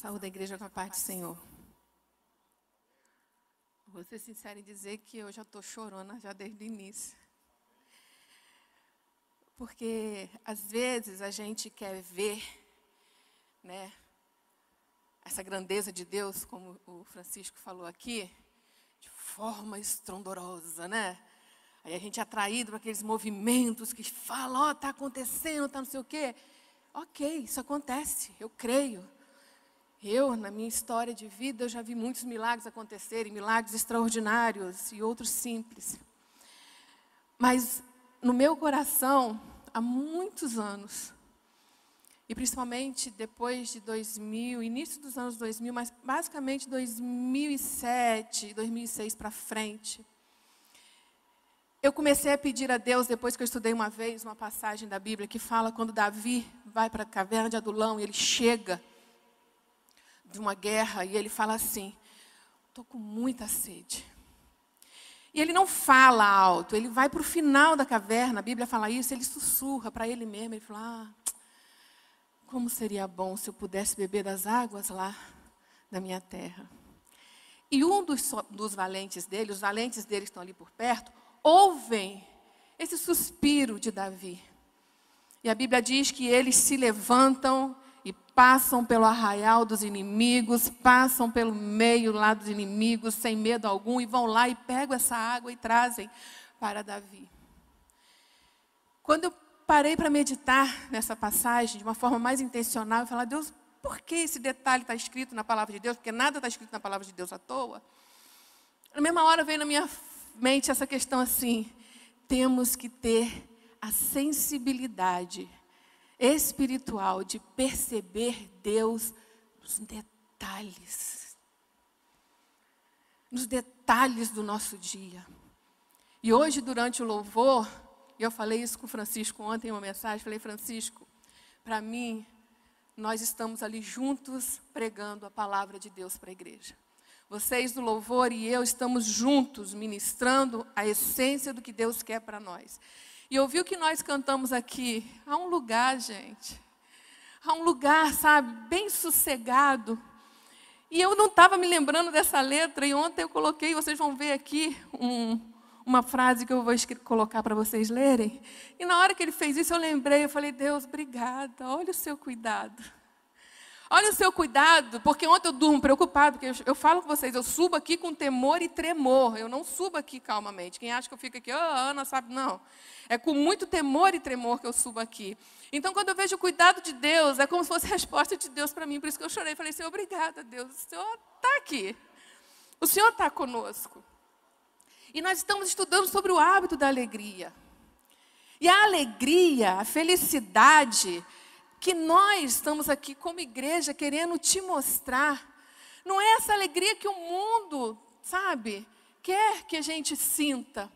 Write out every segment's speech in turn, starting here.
Saúde da igreja com a paz do Senhor. Vou ser sincera em dizer que eu já estou chorando já desde o início. Porque às vezes a gente quer ver, né, essa grandeza de Deus, como o Francisco falou aqui, de forma estrondorosa, né? Aí a gente é atraído para aqueles movimentos que falam, ó, oh, está acontecendo, está não sei o quê. Ok, isso acontece, eu creio. Eu, na minha história de vida, já vi muitos milagres acontecerem, milagres extraordinários e outros simples. Mas no meu coração, há muitos anos, e principalmente depois de 2000, início dos anos 2000, mas basicamente 2007, 2006 para frente, eu comecei a pedir a Deus, depois que eu estudei uma vez uma passagem da Bíblia que fala quando Davi vai para a caverna de Adulão e ele chega de uma guerra e ele fala assim: estou com muita sede. E ele não fala alto, ele vai para o final da caverna, a Bíblia fala isso, ele sussurra para ele mesmo, ele fala: ah, como seria bom se eu pudesse beber das águas lá da minha terra. E um dos, dos valentes dele, os valentes dele estão ali por perto, ouvem esse suspiro de Davi. E a Bíblia diz que eles se levantam e passam pelo arraial dos inimigos, passam pelo meio lá dos inimigos, sem medo algum, e vão lá e pegam essa água e trazem para Davi. Quando eu parei para meditar nessa passagem de uma forma mais intencional e falar, Deus, por que esse detalhe está escrito na palavra de Deus? Porque nada está escrito na palavra de Deus à toa. Na mesma hora veio na minha mente essa questão assim: temos que ter a sensibilidade espiritual de perceber Deus nos detalhes. Nos detalhes do nosso dia. E hoje, durante o louvor, eu falei isso com o Francisco ontem em uma mensagem, falei, Francisco, para mim, nós estamos ali juntos pregando a palavra de Deus para a igreja. Vocês do louvor e eu estamos juntos ministrando a essência do que Deus quer para nós. E ouvir o que nós cantamos aqui, há um lugar, gente. Há um lugar, sabe, bem sossegado. E eu não estava me lembrando dessa letra, e ontem eu coloquei, vocês vão ver aqui um, uma frase que eu vou colocar para vocês lerem. E na hora que ele fez isso, eu lembrei, eu falei, Deus, obrigada, olha o seu cuidado. Olha o seu cuidado, porque ontem eu durmo preocupado, porque eu, eu, falo com vocês, eu subo aqui com temor e tremor. Eu não subo aqui calmamente. Quem acha que eu fico aqui, oh, Ana, sabe? Não. É com muito temor e tremor que eu subo aqui. Então, quando eu vejo o cuidado de Deus, é como se fosse a resposta de Deus para mim. Por isso que eu chorei. Falei, Senhor, obrigada, Deus. O Senhor está aqui. O Senhor está conosco. E nós estamos estudando sobre o hábito da alegria. E a alegria, a felicidade, que nós estamos aqui como igreja querendo te mostrar. Não é essa alegria que o mundo, sabe, quer que a gente sinta.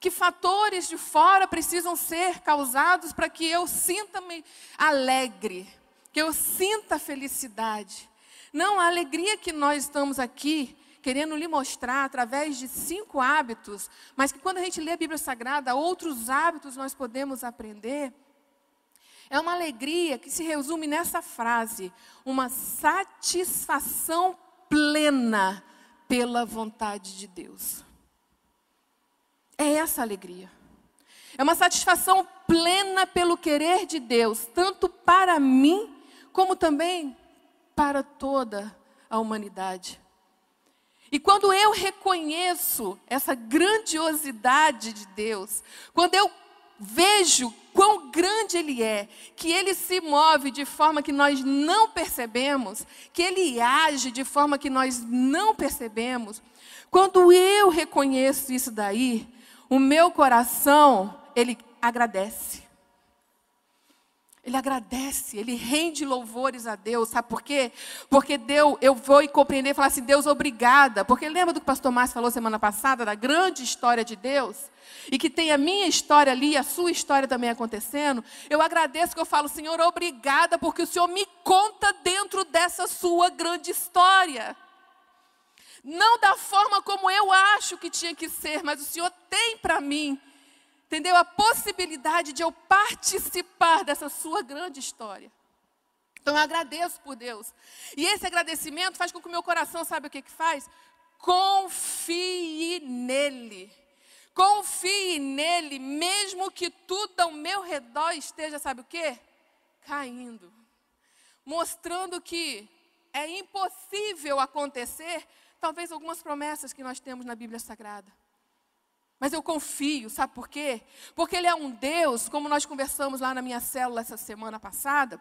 Que fatores de fora precisam ser causados para que eu sinta-me alegre, que eu sinta felicidade. Não, a alegria que nós estamos aqui querendo lhe mostrar através de cinco hábitos, mas que quando a gente lê a Bíblia Sagrada, outros hábitos nós podemos aprender é uma alegria que se resume nessa frase: uma satisfação plena pela vontade de Deus. É essa alegria. É uma satisfação plena pelo querer de Deus, tanto para mim, como também para toda a humanidade. E quando eu reconheço essa grandiosidade de Deus, quando eu vejo quão grande Ele é, que Ele se move de forma que nós não percebemos, que Ele age de forma que nós não percebemos. Quando eu reconheço isso daí, o meu coração, ele agradece. Ele agradece, ele rende louvores a Deus, sabe por quê? Porque Deus, eu vou e compreender e falar assim, Deus, obrigada. Porque lembra do que o pastor Márcio falou semana passada, da grande história de Deus? E que tem a minha história ali a sua história também acontecendo. Eu agradeço que eu falo, Senhor, obrigada, porque o Senhor me conta dentro dessa sua grande história. Não da forma como eu acho que tinha que ser, mas o Senhor tem para mim entendeu? A possibilidade de eu participar dessa sua grande história. Então eu agradeço por Deus. E esse agradecimento faz com que o meu coração, sabe o que, que faz? Confie nele. Confie nele, mesmo que tudo ao meu redor esteja, sabe o quê? Caindo. Mostrando que é impossível acontecer, talvez algumas promessas que nós temos na Bíblia Sagrada. Mas eu confio, sabe por quê? Porque Ele é um Deus, como nós conversamos lá na minha célula essa semana passada,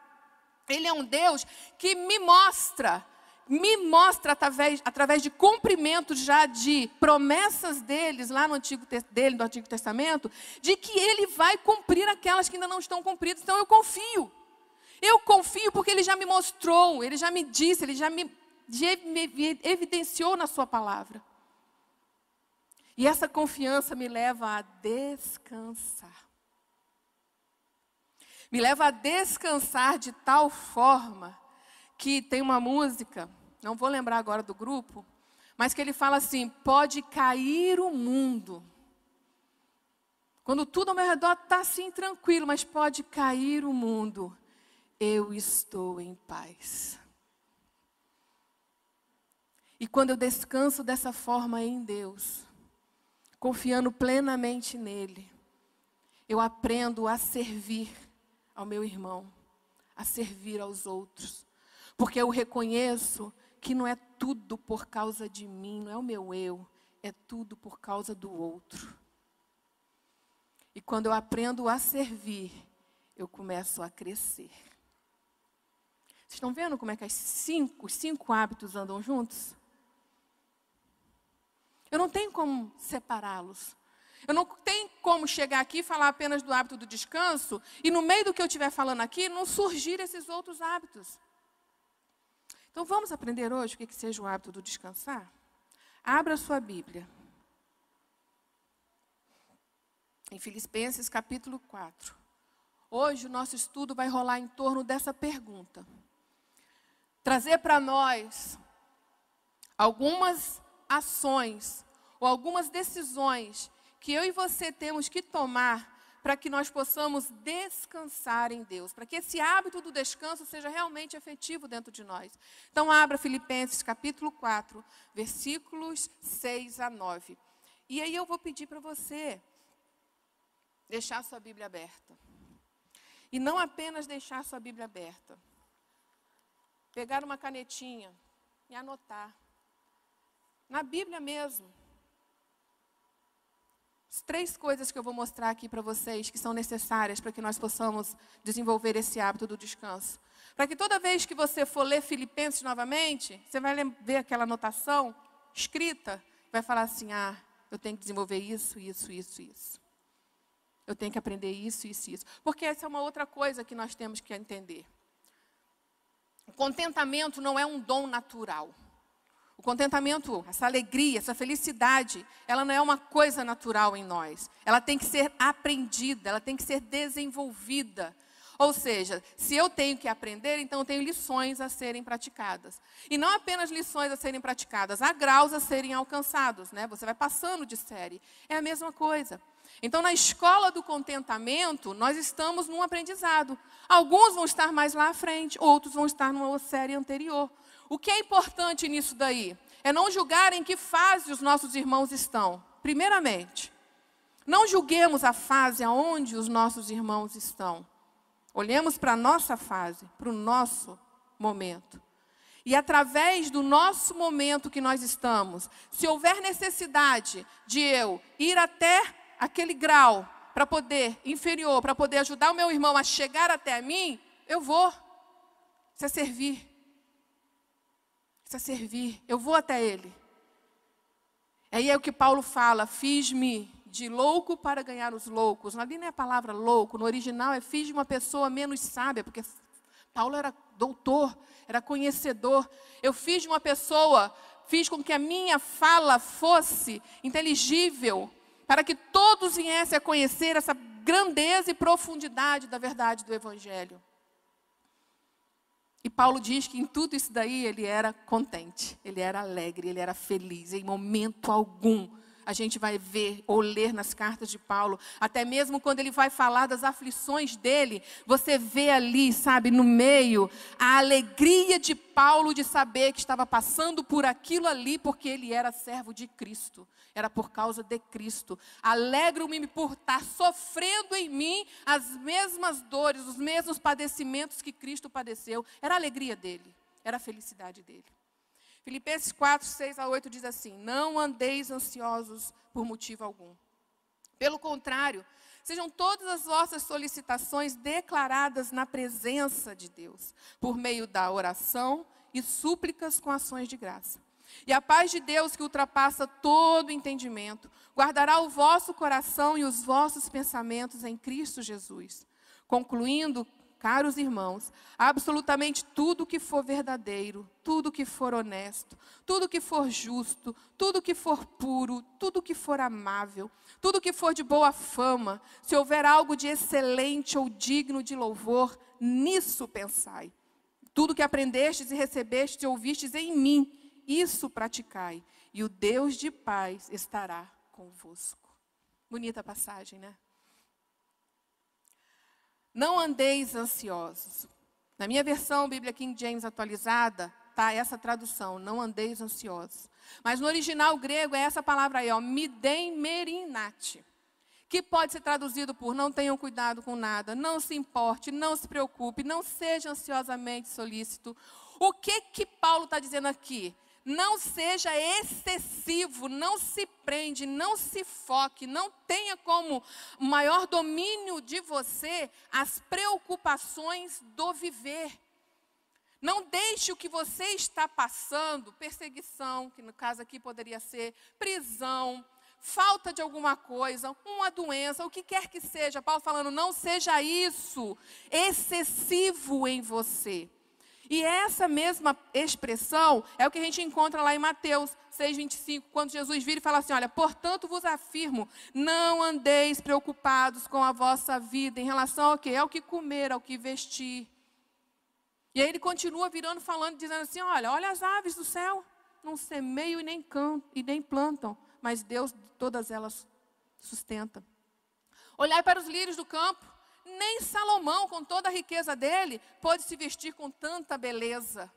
Ele é um Deus que me mostra, me mostra através, através de cumprimentos já de promessas deles, lá no Antigo, dele, no Antigo Testamento, de que Ele vai cumprir aquelas que ainda não estão cumpridas. Então eu confio. Eu confio porque Ele já me mostrou, Ele já me disse, Ele já me, me evidenciou na Sua palavra. E essa confiança me leva a descansar. Me leva a descansar de tal forma que tem uma música, não vou lembrar agora do grupo, mas que ele fala assim: pode cair o mundo. Quando tudo ao meu redor está assim tranquilo, mas pode cair o mundo, eu estou em paz. E quando eu descanso dessa forma em Deus, confiando plenamente nele, eu aprendo a servir ao meu irmão, a servir aos outros, porque eu reconheço que não é tudo por causa de mim, não é o meu eu, é tudo por causa do outro. E quando eu aprendo a servir, eu começo a crescer. Vocês estão vendo como é que as cinco, os cinco hábitos andam juntos? Eu não tenho como separá-los. Eu não tenho como chegar aqui e falar apenas do hábito do descanso e no meio do que eu estiver falando aqui não surgir esses outros hábitos. Então vamos aprender hoje o que, que seja o hábito do descansar? Abra sua Bíblia. Em Filipenses capítulo 4. Hoje o nosso estudo vai rolar em torno dessa pergunta. Trazer para nós algumas ações ou algumas decisões que eu e você temos que tomar para que nós possamos descansar em Deus, para que esse hábito do descanso seja realmente efetivo dentro de nós. Então, abra Filipenses capítulo 4, versículos 6 a 9. E aí eu vou pedir para você deixar sua Bíblia aberta. E não apenas deixar sua Bíblia aberta. Pegar uma canetinha e anotar. Na Bíblia mesmo. Três coisas que eu vou mostrar aqui para vocês que são necessárias para que nós possamos desenvolver esse hábito do descanso. Para que toda vez que você for ler Filipenses novamente, você vai ver aquela anotação escrita, vai falar assim: ah, eu tenho que desenvolver isso, isso, isso, isso. Eu tenho que aprender isso, isso, isso. Porque essa é uma outra coisa que nós temos que entender. O contentamento não é um dom natural. O contentamento, essa alegria, essa felicidade, ela não é uma coisa natural em nós. Ela tem que ser aprendida, ela tem que ser desenvolvida. Ou seja, se eu tenho que aprender, então eu tenho lições a serem praticadas. E não apenas lições a serem praticadas, há graus a serem alcançados, né? Você vai passando de série. É a mesma coisa. Então, na escola do contentamento, nós estamos num aprendizado. Alguns vão estar mais lá à frente, outros vão estar numa série anterior. O que é importante nisso daí? É não julgar em que fase os nossos irmãos estão. Primeiramente, não julguemos a fase aonde os nossos irmãos estão. Olhemos para a nossa fase, para o nosso momento. E através do nosso momento que nós estamos, se houver necessidade de eu ir até aquele grau para poder, inferior, para poder ajudar o meu irmão a chegar até mim, eu vou. Isso é servir. Isso é servir. Eu vou até ele. Aí é o que Paulo fala: fiz-me de louco para ganhar os loucos. Ali não é a palavra louco, no original é fiz de uma pessoa menos sábia, porque Paulo era doutor, era conhecedor. Eu fiz de uma pessoa, fiz com que a minha fala fosse inteligível, para que todos viessem a conhecer essa grandeza e profundidade da verdade do Evangelho. E Paulo diz que em tudo isso daí ele era contente, ele era alegre, ele era feliz. Em momento algum a gente vai ver ou ler nas cartas de Paulo, até mesmo quando ele vai falar das aflições dele, você vê ali, sabe, no meio, a alegria de Paulo de saber que estava passando por aquilo ali, porque ele era servo de Cristo, era por causa de Cristo. Alegro-me por estar sofrendo em mim as mesmas dores, os mesmos padecimentos que Cristo padeceu, era a alegria dele, era a felicidade dele. Filipenses 4, 6 a 8 diz assim: Não andeis ansiosos por motivo algum. Pelo contrário, sejam todas as vossas solicitações declaradas na presença de Deus, por meio da oração e súplicas com ações de graça. E a paz de Deus, que ultrapassa todo entendimento, guardará o vosso coração e os vossos pensamentos em Cristo Jesus. Concluindo, Caros irmãos, absolutamente tudo que for verdadeiro, tudo que for honesto, tudo que for justo, tudo que for puro, tudo que for amável, tudo que for de boa fama, se houver algo de excelente ou digno de louvor, nisso pensai. Tudo que aprendestes e recebestes e ouvistes em mim, isso praticai, e o Deus de paz estará convosco. Bonita passagem, né? Não andeis ansiosos. Na minha versão, Bíblia King James atualizada, tá essa tradução, não andeis ansiosos. Mas no original grego é essa palavra aí, ó, midem merinate, que pode ser traduzido por não tenham cuidado com nada, não se importe, não se preocupe, não seja ansiosamente solícito. O que que Paulo está dizendo aqui? Não seja excessivo, não se prende, não se foque, não tenha como maior domínio de você as preocupações do viver. Não deixe o que você está passando, perseguição, que no caso aqui poderia ser prisão, falta de alguma coisa, uma doença, o que quer que seja. Paulo falando, não seja isso excessivo em você. E essa mesma expressão é o que a gente encontra lá em Mateus 6,25, quando Jesus vira e fala assim: Olha, portanto vos afirmo, não andeis preocupados com a vossa vida em relação ao que? Ao que comer, ao que vestir. E aí ele continua virando, falando, dizendo assim: Olha, olha as aves do céu, não semeiam e nem, cantam, e nem plantam, mas Deus todas elas sustenta. Olhai para os lírios do campo, nem Salomão, com toda a riqueza dele, pôde se vestir com tanta beleza.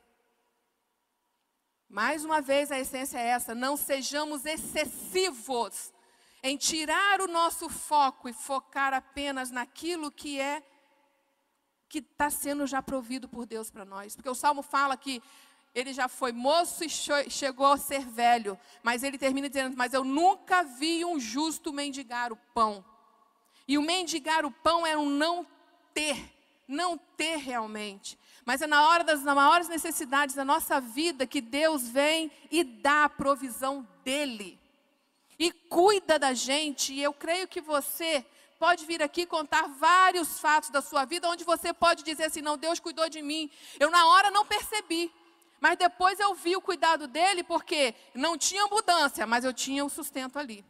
Mais uma vez, a essência é essa: não sejamos excessivos em tirar o nosso foco e focar apenas naquilo que é que está sendo já provido por Deus para nós. Porque o Salmo fala que ele já foi moço e chegou a ser velho, mas ele termina dizendo: Mas eu nunca vi um justo mendigar o pão. E o mendigar o pão é um não ter, não ter realmente. Mas é na hora das maiores necessidades da nossa vida que Deus vem e dá a provisão dele. E cuida da gente. E eu creio que você pode vir aqui contar vários fatos da sua vida onde você pode dizer assim: não, Deus cuidou de mim. Eu na hora não percebi. Mas depois eu vi o cuidado dele, porque não tinha mudança, mas eu tinha o sustento ali.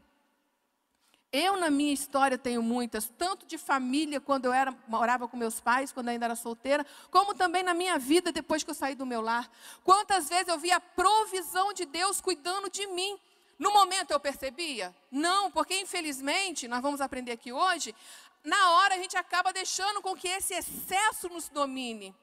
Eu, na minha história, tenho muitas, tanto de família, quando eu era, morava com meus pais, quando ainda era solteira, como também na minha vida, depois que eu saí do meu lar. Quantas vezes eu vi a provisão de Deus cuidando de mim. No momento eu percebia? Não, porque infelizmente, nós vamos aprender aqui hoje, na hora a gente acaba deixando com que esse excesso nos domine.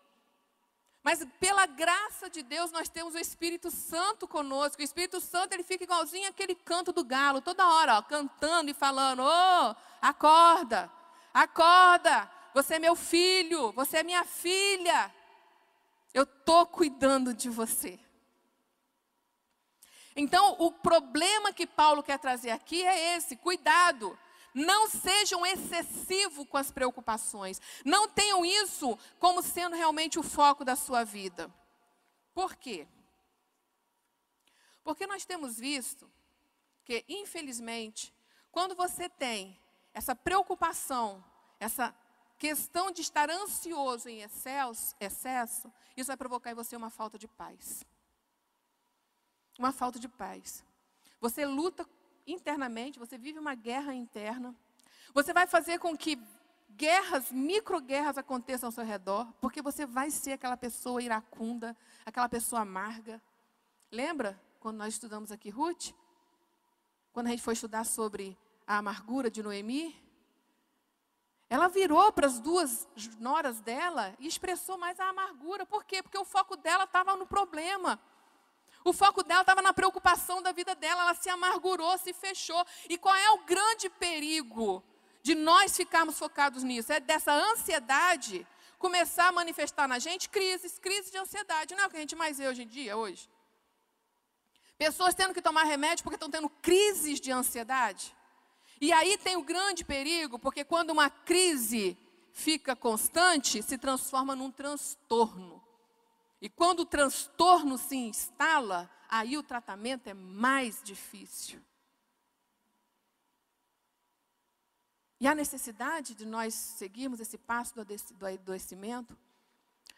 Mas pela graça de Deus nós temos o Espírito Santo conosco. O Espírito Santo ele fica igualzinho aquele canto do galo, toda hora, ó, cantando e falando: "Ô, oh, acorda! Acorda! Você é meu filho, você é minha filha. Eu tô cuidando de você." Então, o problema que Paulo quer trazer aqui é esse: cuidado. Não sejam excessivos com as preocupações. Não tenham isso como sendo realmente o foco da sua vida. Por quê? Porque nós temos visto que, infelizmente, quando você tem essa preocupação, essa questão de estar ansioso em excesso, excesso, isso vai provocar em você uma falta de paz. Uma falta de paz. Você luta internamente, você vive uma guerra interna. Você vai fazer com que guerras, microguerras aconteçam ao seu redor, porque você vai ser aquela pessoa iracunda, aquela pessoa amarga. Lembra quando nós estudamos aqui Ruth? quando a gente foi estudar sobre a amargura de Noemi, ela virou para as duas noras dela e expressou mais a amargura. Por quê? Porque o foco dela estava no problema. O foco dela estava na preocupação da vida dela. Ela se amargurou, se fechou. E qual é o grande perigo de nós ficarmos focados nisso? É dessa ansiedade começar a manifestar na gente crises, crises de ansiedade. Não é o que a gente mais vê hoje em dia, hoje? Pessoas tendo que tomar remédio porque estão tendo crises de ansiedade. E aí tem o grande perigo, porque quando uma crise fica constante, se transforma num transtorno. E quando o transtorno se instala, aí o tratamento é mais difícil. E há necessidade de nós seguirmos esse passo do adoecimento?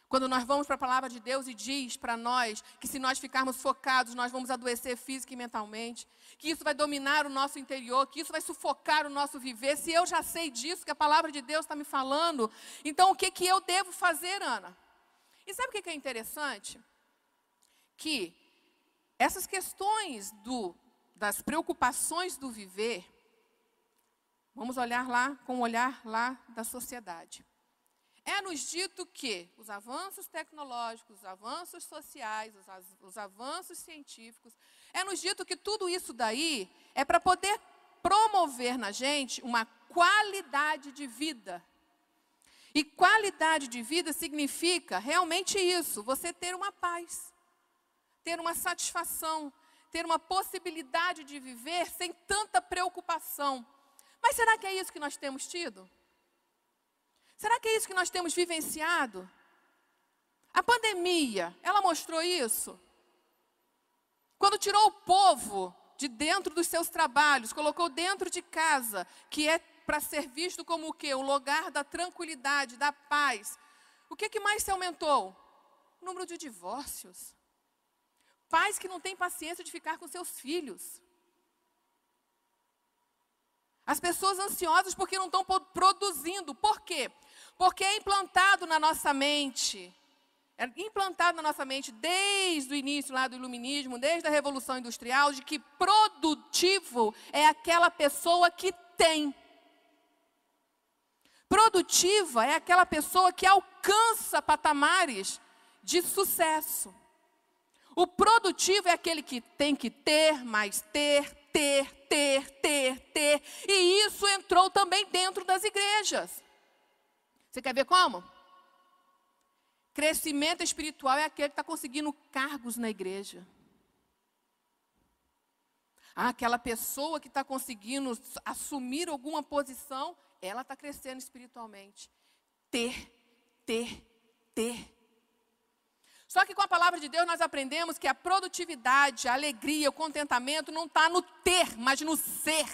Quando nós vamos para a palavra de Deus e diz para nós que se nós ficarmos focados, nós vamos adoecer física e mentalmente, que isso vai dominar o nosso interior, que isso vai sufocar o nosso viver. Se eu já sei disso, que a palavra de Deus está me falando, então o que, que eu devo fazer, Ana? E sabe o que, é interessante? Que essas questões do, das preocupações do viver, vamos olhar lá com o olhar lá da sociedade. É nos dito que os avanços tecnológicos, os avanços sociais, os, os avanços científicos, é nos dito que tudo isso daí é para poder promover na gente uma qualidade de vida. E qualidade de vida significa realmente isso: você ter uma paz, ter uma satisfação, ter uma possibilidade de viver sem tanta preocupação. Mas será que é isso que nós temos tido? Será que é isso que nós temos vivenciado? A pandemia, ela mostrou isso? Quando tirou o povo de dentro dos seus trabalhos, colocou dentro de casa, que é para ser visto como o quê? O lugar da tranquilidade, da paz. O que, que mais se aumentou? O número de divórcios. Pais que não têm paciência de ficar com seus filhos. As pessoas ansiosas porque não estão produzindo. Por quê? Porque é implantado na nossa mente, é implantado na nossa mente desde o início lá do iluminismo, desde a Revolução Industrial, de que produtivo é aquela pessoa que tem. Produtiva é aquela pessoa que alcança patamares de sucesso. O produtivo é aquele que tem que ter, mais ter, ter, ter, ter, ter. E isso entrou também dentro das igrejas. Você quer ver como? Crescimento espiritual é aquele que está conseguindo cargos na igreja. Ah, aquela pessoa que está conseguindo assumir alguma posição, ela está crescendo espiritualmente. Ter, ter, ter. Só que com a palavra de Deus nós aprendemos que a produtividade, a alegria, o contentamento não está no ter, mas no ser.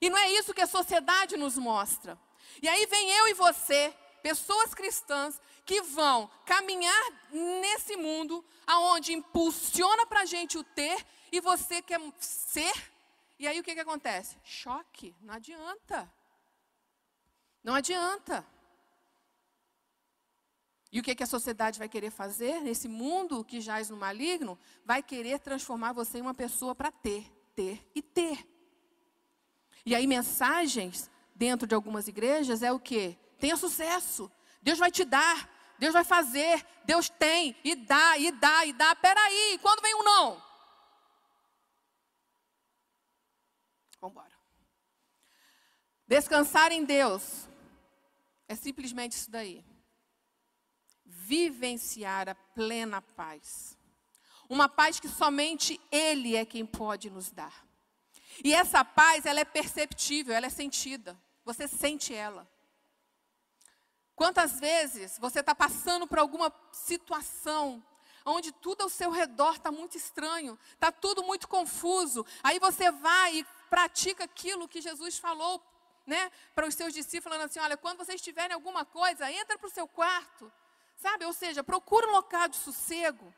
E não é isso que a sociedade nos mostra. E aí vem eu e você, pessoas cristãs, que vão caminhar nesse mundo aonde impulsiona para a gente o ter e você quer ser. E aí o que, que acontece? Choque, não adianta. Não adianta. E o que, que a sociedade vai querer fazer nesse mundo que jaz no maligno? Vai querer transformar você em uma pessoa para ter, ter e ter. E aí mensagens dentro de algumas igrejas é o que? Tenha sucesso. Deus vai te dar. Deus vai fazer. Deus tem e dá, e dá, e dá. Peraí, quando vem um não? Vamos embora. Descansar em Deus é simplesmente isso daí. Vivenciar a plena paz. Uma paz que somente Ele é quem pode nos dar. E essa paz, ela é perceptível, ela é sentida. Você sente ela. Quantas vezes você está passando por alguma situação onde tudo ao seu redor está muito estranho, está tudo muito confuso. Aí você vai e pratica aquilo que Jesus falou né, para os seus discípulos, falando assim: olha, quando vocês tiverem alguma coisa, entra para o seu quarto, sabe? Ou seja, procura um local de sossego.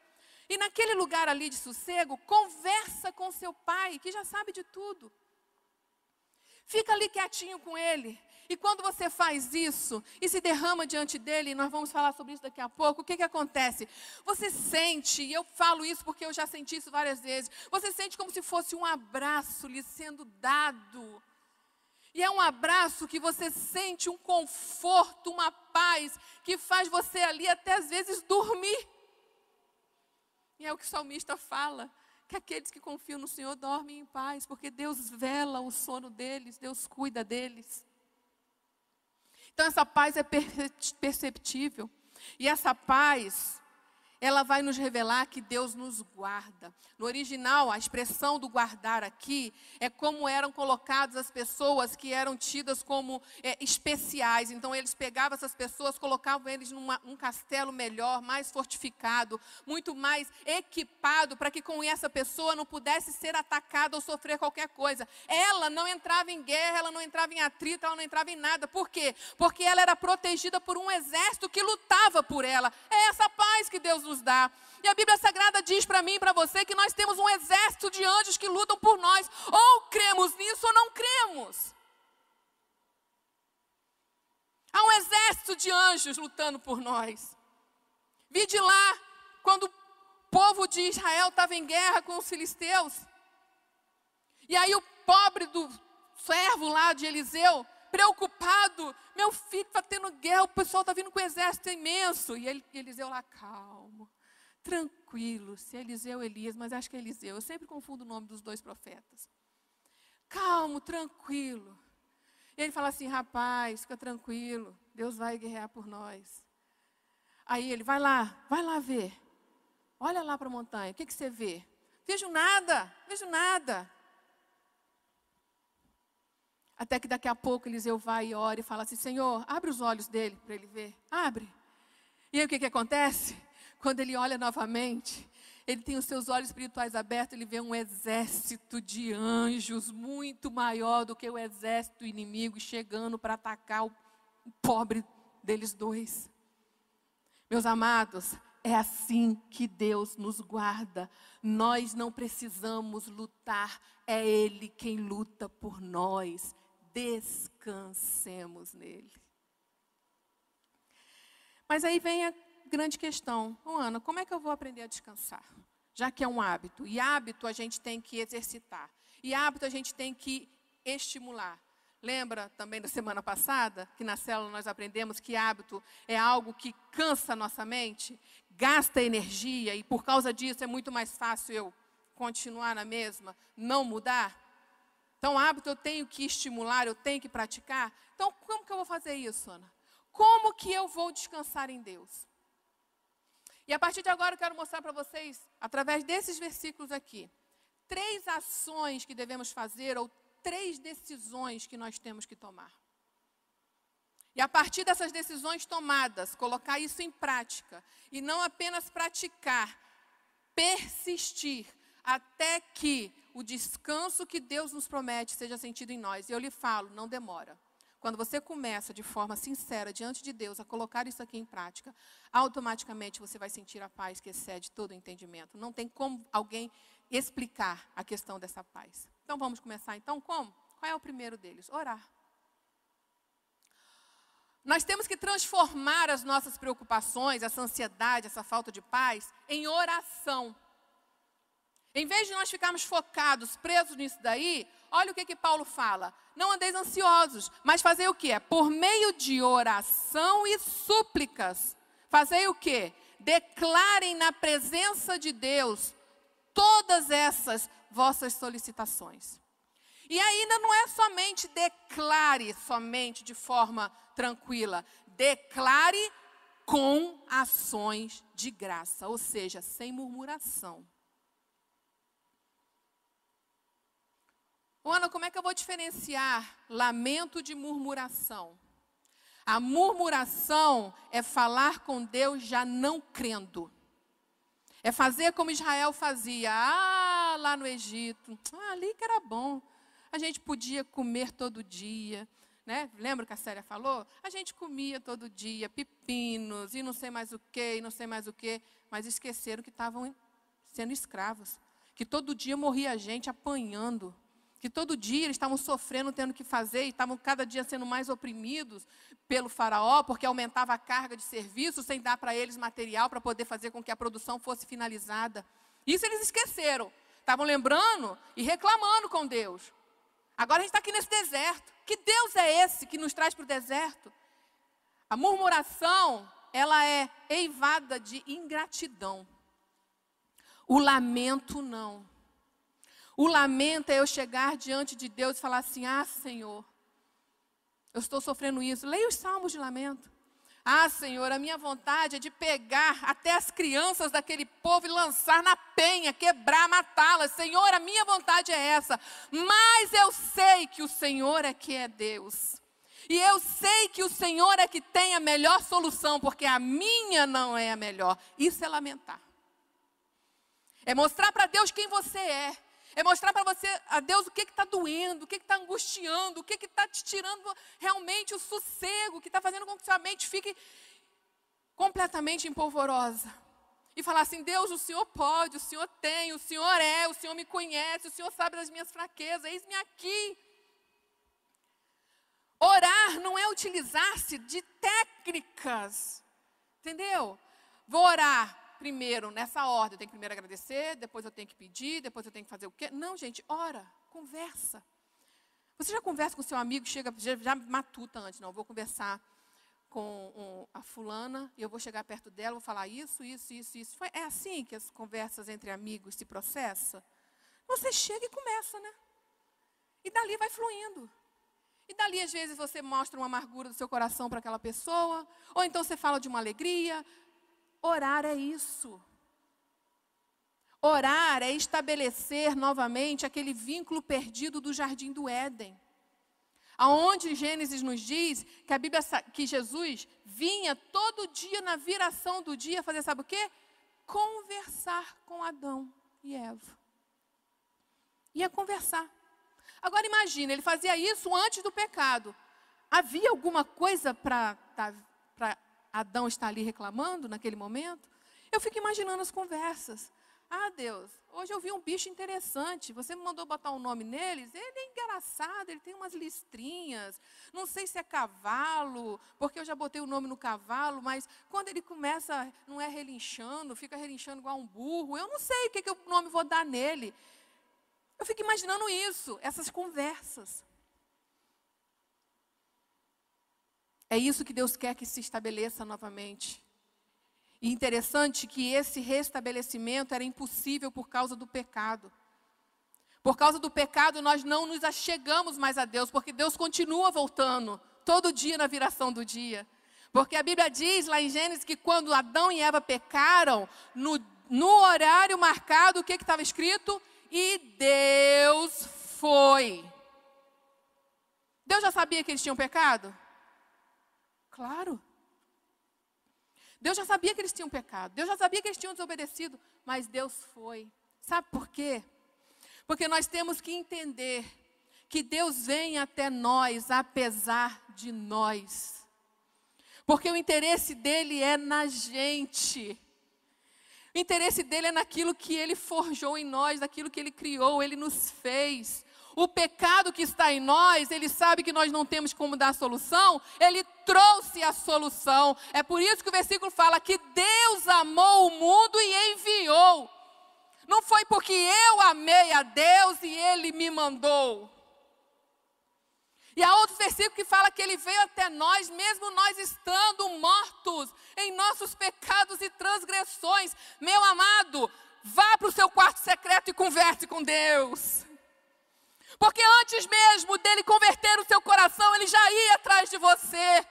E naquele lugar ali de sossego, conversa com seu pai, que já sabe de tudo. Fica ali quietinho com ele E quando você faz isso e se derrama diante dele, nós vamos falar sobre isso daqui a pouco, o que, que acontece? Você sente, e eu falo isso porque eu já senti isso várias vezes, você sente como se fosse um abraço lhe sendo dado. E é um abraço que você sente um conforto, uma paz, que faz você ali até às vezes dormir. E é o que o salmista fala que aqueles que confiam no Senhor dormem em paz, porque Deus vela o sono deles, Deus cuida deles. Então essa paz é perceptível. E essa paz ela vai nos revelar que Deus nos guarda. No original, a expressão do guardar aqui é como eram colocadas as pessoas que eram tidas como é, especiais. Então, eles pegavam essas pessoas, colocavam eles num castelo melhor, mais fortificado, muito mais equipado, para que com essa pessoa não pudesse ser atacada ou sofrer qualquer coisa. Ela não entrava em guerra, ela não entrava em atrito, ela não entrava em nada. Por quê? Porque ela era protegida por um exército que lutava por ela. É essa paz que Deus nos nos dá. E a Bíblia Sagrada diz para mim e para você que nós temos um exército de anjos que lutam por nós. Ou cremos nisso ou não cremos. Há um exército de anjos lutando por nós. Vi de lá, quando o povo de Israel estava em guerra com os filisteus. E aí o pobre do servo lá de Eliseu preocupado. Meu filho está tendo guerra, o pessoal está vindo com um exército imenso. E ele, Eliseu lá, calmo, tranquilo. Se Eliseu, Elias, mas acho que é Eliseu. Eu sempre confundo o nome dos dois profetas. Calmo, tranquilo. E ele fala assim: rapaz, fica tranquilo, Deus vai guerrear por nós. Aí ele, vai lá, vai lá ver. Olha lá para a montanha, o que, que você vê? Vejo nada, vejo nada. Até que daqui a pouco Eliseu vai e ora e fala assim: Senhor, abre os olhos dele para ele ver. Abre. E aí o que, que acontece? Quando ele olha novamente, ele tem os seus olhos espirituais abertos, ele vê um exército de anjos muito maior do que o exército inimigo chegando para atacar o pobre deles dois. Meus amados, é assim que Deus nos guarda. Nós não precisamos lutar, é Ele quem luta por nós descansemos nele. Mas aí vem a grande questão. Oh, Ana, como é que eu vou aprender a descansar? Já que é um hábito. E hábito a gente tem que exercitar. E hábito a gente tem que estimular. Lembra também da semana passada, que na célula nós aprendemos que hábito é algo que cansa a nossa mente, gasta energia, e por causa disso é muito mais fácil eu continuar na mesma, não mudar? Então, hábito eu tenho que estimular, eu tenho que praticar. Então, como que eu vou fazer isso, Ana? Como que eu vou descansar em Deus? E a partir de agora eu quero mostrar para vocês, através desses versículos aqui, três ações que devemos fazer ou três decisões que nós temos que tomar. E a partir dessas decisões tomadas, colocar isso em prática e não apenas praticar, persistir até que o descanso que Deus nos promete seja sentido em nós. E eu lhe falo, não demora. Quando você começa de forma sincera diante de Deus a colocar isso aqui em prática, automaticamente você vai sentir a paz que excede todo o entendimento. Não tem como alguém explicar a questão dessa paz. Então vamos começar então como? Qual é o primeiro deles? Orar. Nós temos que transformar as nossas preocupações, essa ansiedade, essa falta de paz, em oração. Em vez de nós ficarmos focados, presos nisso daí, olha o que, que Paulo fala. Não andeis ansiosos, mas fazer o quê? Por meio de oração e súplicas. Fazer o quê? Declarem na presença de Deus todas essas vossas solicitações. E ainda não é somente declare somente de forma tranquila. Declare com ações de graça, ou seja, sem murmuração. Ana, como é que eu vou diferenciar lamento de murmuração? A murmuração é falar com Deus já não crendo. É fazer como Israel fazia. Ah, lá no Egito. Ah, ali que era bom. A gente podia comer todo dia. Né? Lembra que a Célia falou? A gente comia todo dia pepinos e não sei mais o que, e não sei mais o que. Mas esqueceram que estavam sendo escravos. Que todo dia morria gente apanhando que todo dia eles estavam sofrendo, tendo que fazer, e estavam cada dia sendo mais oprimidos pelo faraó, porque aumentava a carga de serviço, sem dar para eles material para poder fazer com que a produção fosse finalizada. Isso eles esqueceram. Estavam lembrando e reclamando com Deus. Agora a gente está aqui nesse deserto. Que Deus é esse que nos traz para o deserto? A murmuração, ela é eivada de ingratidão. O lamento não. O lamento é eu chegar diante de Deus e falar assim: Ah, Senhor, eu estou sofrendo isso. Leia os salmos de lamento. Ah, Senhor, a minha vontade é de pegar até as crianças daquele povo e lançar na penha, quebrar, matá-las. Senhor, a minha vontade é essa. Mas eu sei que o Senhor é que é Deus. E eu sei que o Senhor é que tem a melhor solução, porque a minha não é a melhor. Isso é lamentar. É mostrar para Deus quem você é. É mostrar para você, a Deus, o que está doendo, o que está angustiando, o que está te tirando realmente o sossego, que está fazendo com que sua mente fique completamente empolvorosa. E falar assim: Deus, o Senhor pode, o Senhor tem, o Senhor é, o Senhor me conhece, o Senhor sabe das minhas fraquezas, eis-me aqui. Orar não é utilizar-se de técnicas, entendeu? Vou orar, primeiro nessa ordem. Eu tenho que primeiro agradecer, depois eu tenho que pedir, depois eu tenho que fazer o quê? Não, gente, ora, conversa. Você já conversa com seu amigo, chega, já, matuta antes, não, vou conversar com um, a fulana e eu vou chegar perto dela, vou falar isso, isso, isso, isso. É assim que as conversas entre amigos se processam? Você chega e começa, né? E dali vai fluindo. E dali, às vezes, você mostra uma amargura do seu coração para aquela pessoa, ou então você fala de uma alegria, Orar é isso. Orar é estabelecer novamente aquele vínculo perdido do jardim do Éden. Aonde Gênesis nos diz que a Bíblia que Jesus vinha todo dia na viração do dia fazer sabe o quê? Conversar com Adão e Eva. Ia conversar. Agora imagine, ele fazia isso antes do pecado. Havia alguma coisa para Adão está ali reclamando naquele momento, eu fico imaginando as conversas. Ah, Deus, hoje eu vi um bicho interessante. Você me mandou botar um nome neles? Ele é engraçado, ele tem umas listrinhas. Não sei se é cavalo, porque eu já botei o nome no cavalo, mas quando ele começa, não é relinchando, fica relinchando igual um burro. Eu não sei o que, que o nome vou dar nele. Eu fico imaginando isso, essas conversas. É isso que Deus quer que se estabeleça novamente. E interessante que esse restabelecimento era impossível por causa do pecado. Por causa do pecado, nós não nos achegamos mais a Deus, porque Deus continua voltando todo dia na viração do dia. Porque a Bíblia diz lá em Gênesis que quando Adão e Eva pecaram, no, no horário marcado, o que estava escrito? E Deus foi. Deus já sabia que eles tinham pecado? Claro. Deus já sabia que eles tinham pecado. Deus já sabia que eles tinham desobedecido. Mas Deus foi. Sabe por quê? Porque nós temos que entender que Deus vem até nós apesar de nós. Porque o interesse dele é na gente. O interesse dele é naquilo que ele forjou em nós, naquilo que ele criou, ele nos fez. O pecado que está em nós, ele sabe que nós não temos como dar solução, ele trouxe a solução. É por isso que o versículo fala que Deus amou o mundo e enviou. Não foi porque eu amei a Deus e ele me mandou. E há outro versículo que fala que ele veio até nós, mesmo nós estando mortos em nossos pecados e transgressões. Meu amado, vá para o seu quarto secreto e converse com Deus. Porque antes mesmo dele converter o seu coração, ele já ia atrás de você.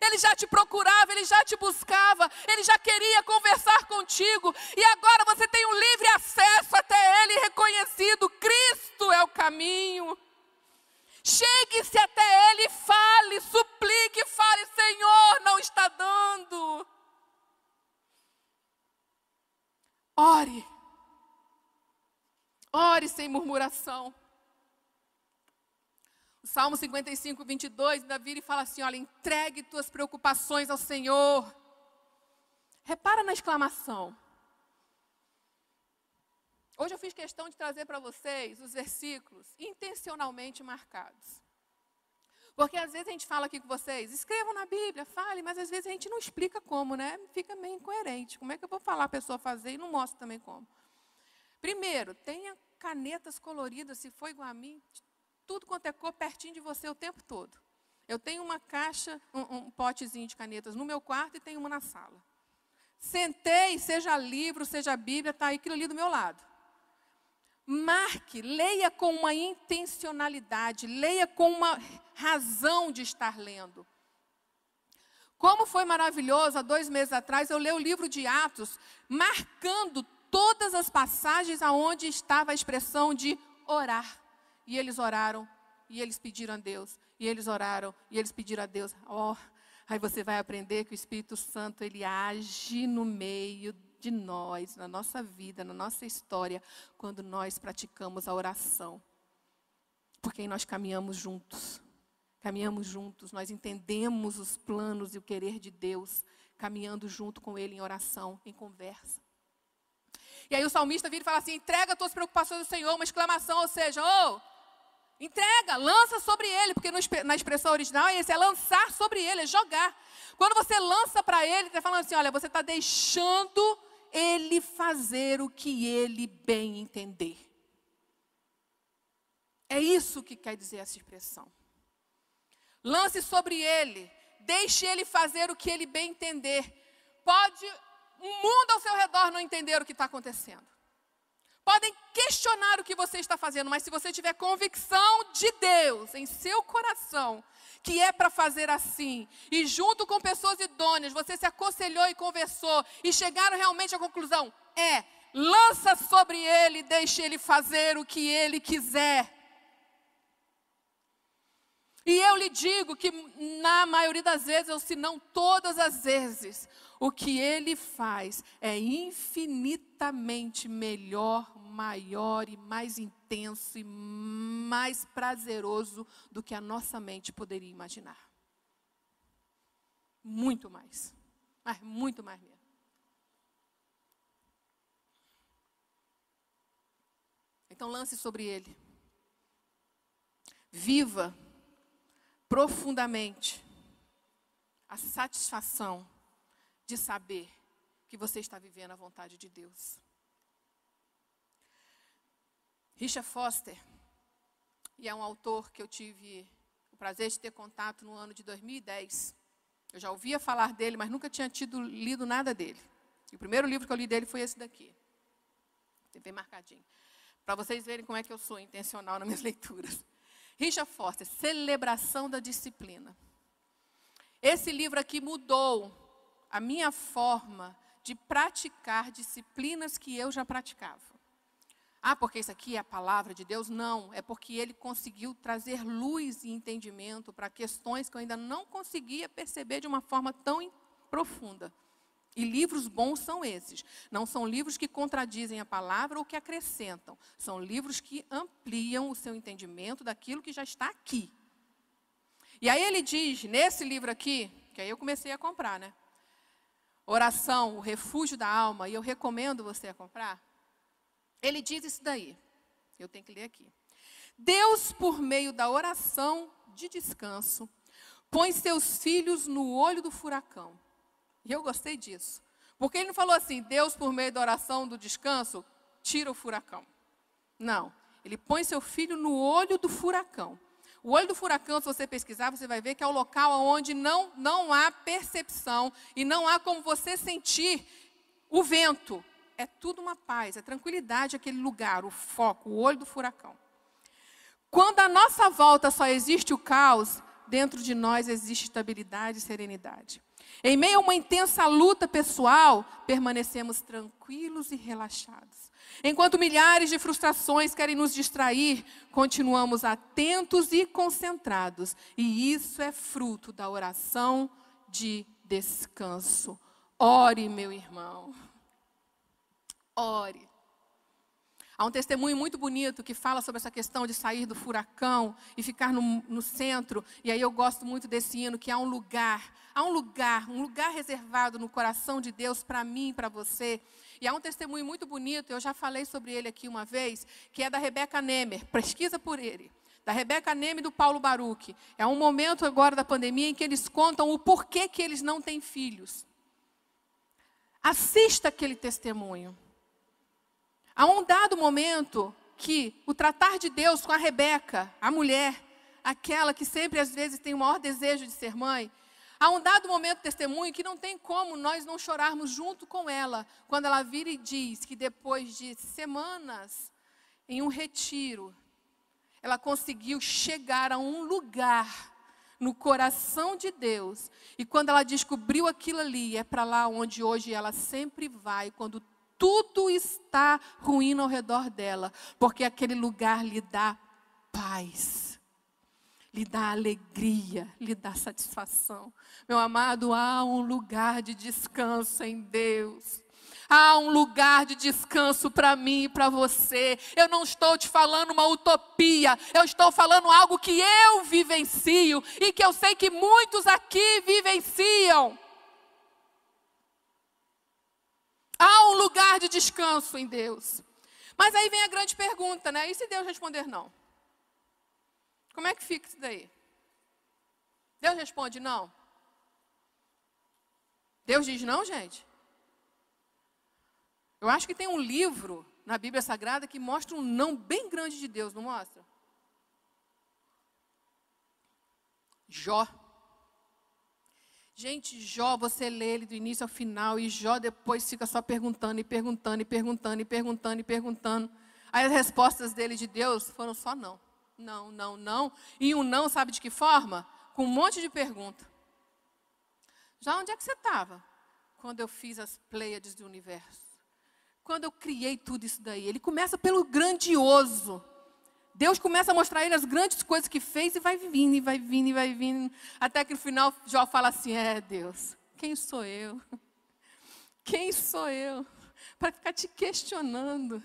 Ele já te procurava, ele já te buscava, ele já queria conversar contigo, e agora você tem um livre acesso até ele reconhecido. Cristo é o caminho. Chegue-se até ele, fale, suplique, fale: Senhor, não está dando. Ore. Ore sem murmuração. O Salmo 55, 22, ainda vira e fala assim: olha, entregue tuas preocupações ao Senhor. Repara na exclamação. Hoje eu fiz questão de trazer para vocês os versículos intencionalmente marcados. Porque às vezes a gente fala aqui com vocês, escrevam na Bíblia, fale, mas às vezes a gente não explica como, né? Fica meio incoerente. Como é que eu vou falar a pessoa fazer e não mostro também como? Primeiro, tenha canetas coloridas, se for igual a mim, tudo quanto é cor pertinho de você o tempo todo. Eu tenho uma caixa, um, um potezinho de canetas no meu quarto e tenho uma na sala. Sentei, seja livro, seja Bíblia, está aquilo ali do meu lado. Marque, leia com uma intencionalidade, leia com uma razão de estar lendo. Como foi maravilhoso, há dois meses atrás, eu li o livro de Atos, marcando todas as passagens aonde estava a expressão de orar. E eles oraram, e eles pediram a Deus, e eles oraram, e eles pediram a Deus. Oh, aí você vai aprender que o Espírito Santo ele age no meio de nós, na nossa vida, na nossa história, quando nós praticamos a oração. Porque nós caminhamos juntos. Caminhamos juntos, nós entendemos os planos e o querer de Deus, caminhando junto com Ele em oração, em conversa. E aí o salmista vira e fala assim: entrega as tuas preocupações ao Senhor, uma exclamação, ou seja, oh, entrega, lança sobre ele, porque no, na expressão original é esse, é lançar sobre ele, é jogar. Quando você lança para ele, está falando assim: olha, você está deixando ele fazer o que ele bem entender. É isso que quer dizer essa expressão. Lance sobre ele, deixe ele fazer o que ele bem entender. Pode um mundo ao seu redor não entender o que está acontecendo. Podem questionar o que você está fazendo, mas se você tiver convicção de Deus em seu coração, que é para fazer assim, e junto com pessoas idôneas, você se aconselhou e conversou, e chegaram realmente à conclusão: é, lança sobre ele, deixe ele fazer o que ele quiser. E eu lhe digo que, na maioria das vezes, ou se não todas as vezes, o que ele faz é infinitamente melhor, maior e mais intenso e mais prazeroso do que a nossa mente poderia imaginar. Muito mais. Mas muito mais mesmo. Então lance sobre ele. Viva profundamente a satisfação de saber que você está vivendo a vontade de Deus. Richard Foster, e é um autor que eu tive o prazer de ter contato no ano de 2010. Eu já ouvia falar dele, mas nunca tinha tido lido nada dele. E o primeiro livro que eu li dele foi esse daqui. Tem bem marcadinho. Para vocês verem como é que eu sou intencional nas minhas leituras. Richard Foster, Celebração da Disciplina. Esse livro aqui mudou a minha forma de praticar disciplinas que eu já praticava. Ah, porque isso aqui é a palavra de Deus? Não, é porque ele conseguiu trazer luz e entendimento para questões que eu ainda não conseguia perceber de uma forma tão profunda. E livros bons são esses. Não são livros que contradizem a palavra ou que acrescentam. São livros que ampliam o seu entendimento daquilo que já está aqui. E aí ele diz, nesse livro aqui, que aí eu comecei a comprar, né? Oração, o refúgio da alma, e eu recomendo você a comprar, ele diz isso daí. Eu tenho que ler aqui. Deus, por meio da oração de descanso, põe seus filhos no olho do furacão. E eu gostei disso. Porque ele não falou assim, Deus, por meio da oração do descanso, tira o furacão. Não. Ele põe seu filho no olho do furacão. O olho do furacão, se você pesquisar, você vai ver que é o local onde não, não há percepção e não há como você sentir o vento. É tudo uma paz, é tranquilidade aquele lugar, o foco, o olho do furacão. Quando à nossa volta só existe o caos, dentro de nós existe estabilidade e serenidade. Em meio a uma intensa luta pessoal, permanecemos tranquilos e relaxados. Enquanto milhares de frustrações querem nos distrair, continuamos atentos e concentrados. E isso é fruto da oração de descanso. Ore, meu irmão. Ore. Há um testemunho muito bonito que fala sobre essa questão de sair do furacão e ficar no, no, centro. E aí eu gosto muito desse hino, que há um lugar, há um lugar, um lugar reservado no coração de Deus para mim para você. E há um testemunho muito bonito, eu já falei sobre ele aqui uma vez, que é da Rebeca Nemer. Pesquisa por ele. Da Rebeca Nemer e do Paulo Baruch. É um momento agora da pandemia em que eles contam o porquê que eles não têm filhos. Assista aquele testemunho. Há um dado momento que o tratar de Deus com a Rebeca, a mulher, aquela que sempre às vezes tem o maior desejo de ser mãe, há um dado momento testemunho que não tem como nós não chorarmos junto com ela, quando ela vira e diz que depois de semanas em um retiro, ela conseguiu chegar a um lugar no coração de Deus. E quando ela descobriu aquilo ali, é para lá onde hoje ela sempre vai, quando tudo está ruim ao redor dela, porque aquele lugar lhe dá paz, lhe dá alegria, lhe dá satisfação. Meu amado, há um lugar de descanso em Deus. Há um lugar de descanso para mim e para você. Eu não estou te falando uma utopia, eu estou falando algo que eu vivencio e que eu sei que muitos aqui vivenciam. Há um lugar de descanso em Deus. Mas aí vem a grande pergunta, né? E se Deus responder não? Como é que fica isso daí? Deus responde não? Deus diz não, gente? Eu acho que tem um livro na Bíblia Sagrada que mostra um não bem grande de Deus, não mostra? Jó. Gente, Jó, você lê ele do início ao final e Jó depois fica só perguntando e perguntando e perguntando e perguntando e perguntando. Aí as respostas dele de Deus foram só não. Não, não, não. E um não, sabe de que forma? Com um monte de pergunta. Já onde é que você estava quando eu fiz as Pleiades do universo? Quando eu criei tudo isso daí? Ele começa pelo grandioso. Deus começa a mostrar a ele as grandes coisas que fez e vai vindo, e vai vindo, e vai vindo. Até que no final Jó fala assim: É, Deus, quem sou eu? Quem sou eu? Para ficar te questionando.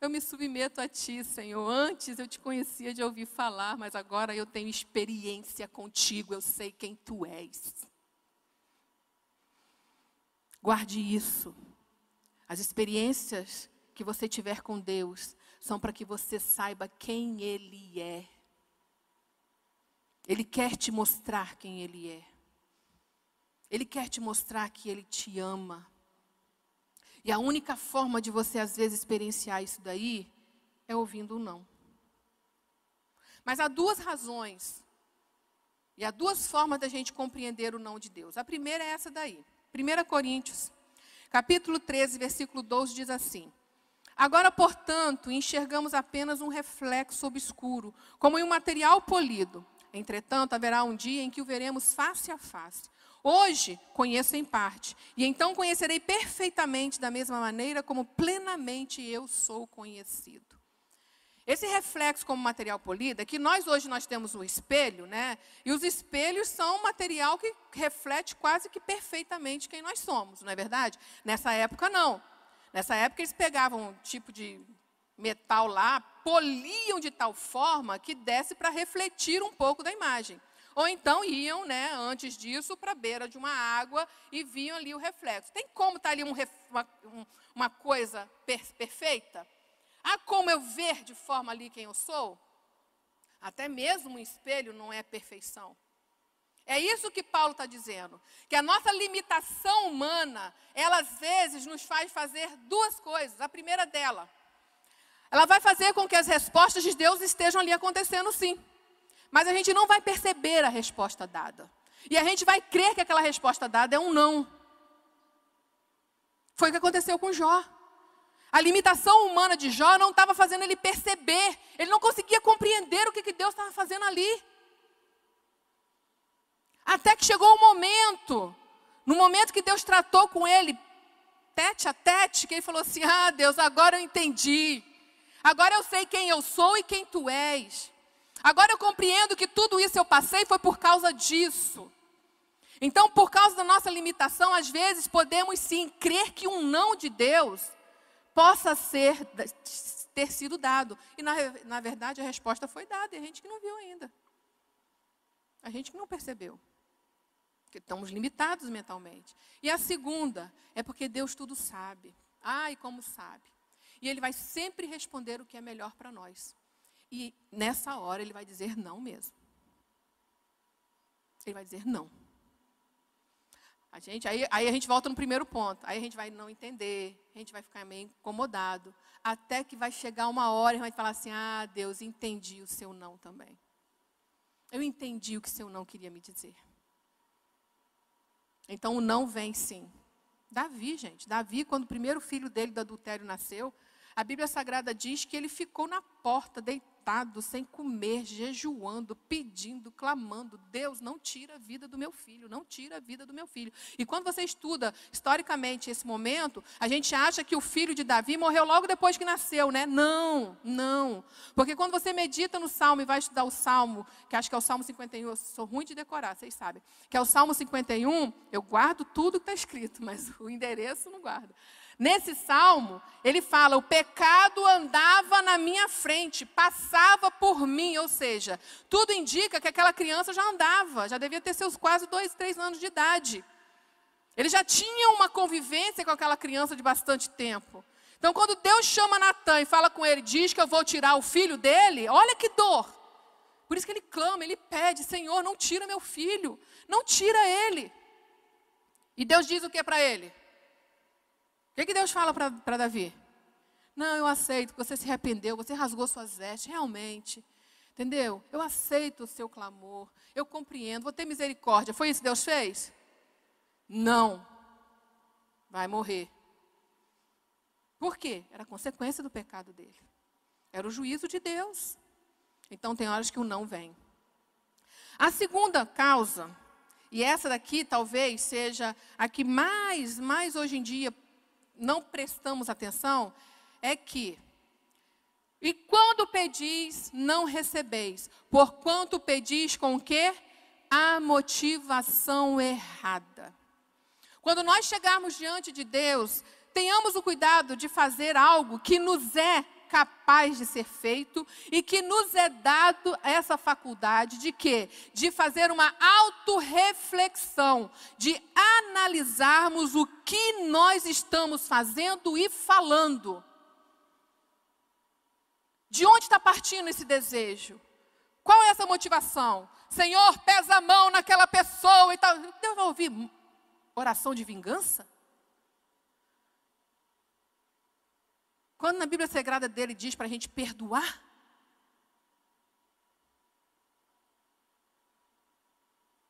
Eu me submeto a ti, Senhor. Antes eu te conhecia de ouvir falar, mas agora eu tenho experiência contigo, eu sei quem tu és. Guarde isso. As experiências que você tiver com Deus são para que você saiba quem Ele é. Ele quer te mostrar quem Ele é. Ele quer te mostrar que Ele te ama. E a única forma de você, às vezes, experienciar isso daí é ouvindo o não. Mas há duas razões. E há duas formas da gente compreender o não de Deus. A primeira é essa daí. 1 Coríntios, capítulo 13, versículo 12 diz assim: Agora, portanto, enxergamos apenas um reflexo obscuro, como em um material polido. Entretanto, haverá um dia em que o veremos face a face. Hoje conheço em parte, e então conhecerei perfeitamente da mesma maneira como plenamente eu sou conhecido. Esse reflexo como material polido é que nós hoje nós temos um espelho, né? E os espelhos são um material que reflete quase que perfeitamente quem nós somos, não é verdade? Nessa época não. Nessa época eles pegavam um tipo de metal lá, poliam de tal forma que desse para refletir um pouco da imagem. Ou então iam, né, antes disso, para a beira de uma água e viam ali o reflexo. Tem como estar tá ali um, uma, uma, coisa per, perfeita? Há como eu ver de forma ali quem eu sou? Até mesmo um espelho não é perfeição. É isso que Paulo está dizendo. Que a nossa limitação humana, ela às vezes nos faz fazer duas coisas. A primeira dela, ela vai fazer com que as respostas de Deus estejam ali acontecendo sim. Mas a gente não vai perceber a resposta dada. E a gente vai crer que aquela resposta dada é um não. Foi o que aconteceu com Jó. A limitação humana de Jó não estava fazendo ele perceber, ele não conseguia compreender o que, que Deus estava fazendo ali. Até que chegou o momento, no momento que Deus tratou com ele, tete a tete, que ele falou assim: Ah, Deus, agora eu entendi. Agora eu sei quem eu sou e quem tu és. Agora eu compreendo que tudo isso eu passei foi por causa disso. Então, por causa da nossa limitação, às vezes podemos sim crer que um não de Deus possa ser ter sido dado. E na, na verdade a resposta foi dada, e a gente que não viu ainda. A gente que não percebeu. Porque estamos limitados mentalmente. E a segunda é porque Deus tudo sabe. Ai, como sabe. E Ele vai sempre responder o que é melhor para nós. E nessa hora Ele vai dizer não mesmo. Ele vai dizer não. A gente, aí, aí a gente volta no primeiro ponto. Aí a gente vai não entender, a gente vai ficar meio incomodado. Até que vai chegar uma hora e vai falar assim: Ah, Deus, entendi o seu não também. Eu entendi o que seu não queria me dizer. Então o não vem sim. Davi, gente. Davi, quando o primeiro filho dele do adultério nasceu, a Bíblia Sagrada diz que ele ficou na porta, deitado sem comer, jejuando, pedindo, clamando: Deus, não tira a vida do meu filho, não tira a vida do meu filho. E quando você estuda historicamente esse momento, a gente acha que o filho de Davi morreu logo depois que nasceu, né? Não, não. Porque quando você medita no salmo e vai estudar o salmo, que acho que é o salmo 51, eu sou ruim de decorar, vocês sabem, que é o salmo 51, eu guardo tudo que está escrito, mas o endereço não guardo. Nesse salmo, ele fala: o pecado andava na minha frente, passava por mim, ou seja, tudo indica que aquela criança já andava, já devia ter seus quase dois, três anos de idade. Ele já tinha uma convivência com aquela criança de bastante tempo. Então, quando Deus chama Natan e fala com ele, diz que eu vou tirar o filho dele, olha que dor. Por isso que ele clama, ele pede: Senhor, não tira meu filho, não tira ele. E Deus diz o que para ele? Que, que Deus fala para Davi? Não, eu aceito, você se arrependeu, você rasgou suas vestes, realmente. Entendeu? Eu aceito o seu clamor, eu compreendo, vou ter misericórdia. Foi isso que Deus fez? Não. Vai morrer. Por quê? Era consequência do pecado dele. Era o juízo de Deus. Então tem horas que o não vem. A segunda causa, e essa daqui talvez seja a que mais, mais hoje em dia não prestamos atenção é que e quando pedis, não recebeis, porquanto pedis com que a motivação errada. Quando nós chegarmos diante de Deus, tenhamos o cuidado de fazer algo que nos é capaz de ser feito e que nos é dado essa faculdade de quê? De fazer uma autorreflexão, de analisarmos o que nós estamos fazendo e falando. De onde está partindo esse desejo? Qual é essa motivação? Senhor, pesa a mão naquela pessoa e tal. Deus vai ouvir oração de vingança? Quando na Bíblia Sagrada dele diz para a gente perdoar,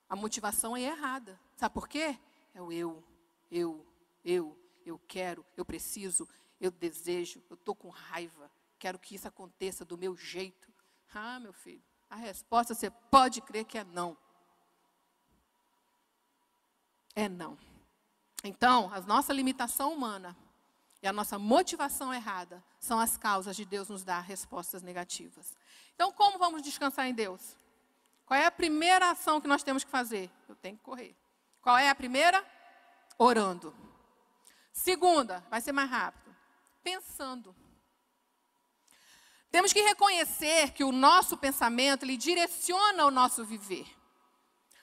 a motivação é errada. Sabe por quê? É o eu, eu, eu, eu quero, eu preciso, eu desejo, eu estou com raiva, quero que isso aconteça do meu jeito. Ah, meu filho, a resposta você pode crer que é não. É não. Então, a nossa limitação humana e a nossa motivação errada são as causas de Deus nos dar respostas negativas. Então, como vamos descansar em Deus? Qual é a primeira ação que nós temos que fazer? Eu tenho que correr. Qual é a primeira? Orando. Segunda, vai ser mais rápido. Pensando. Temos que reconhecer que o nosso pensamento ele direciona o nosso viver.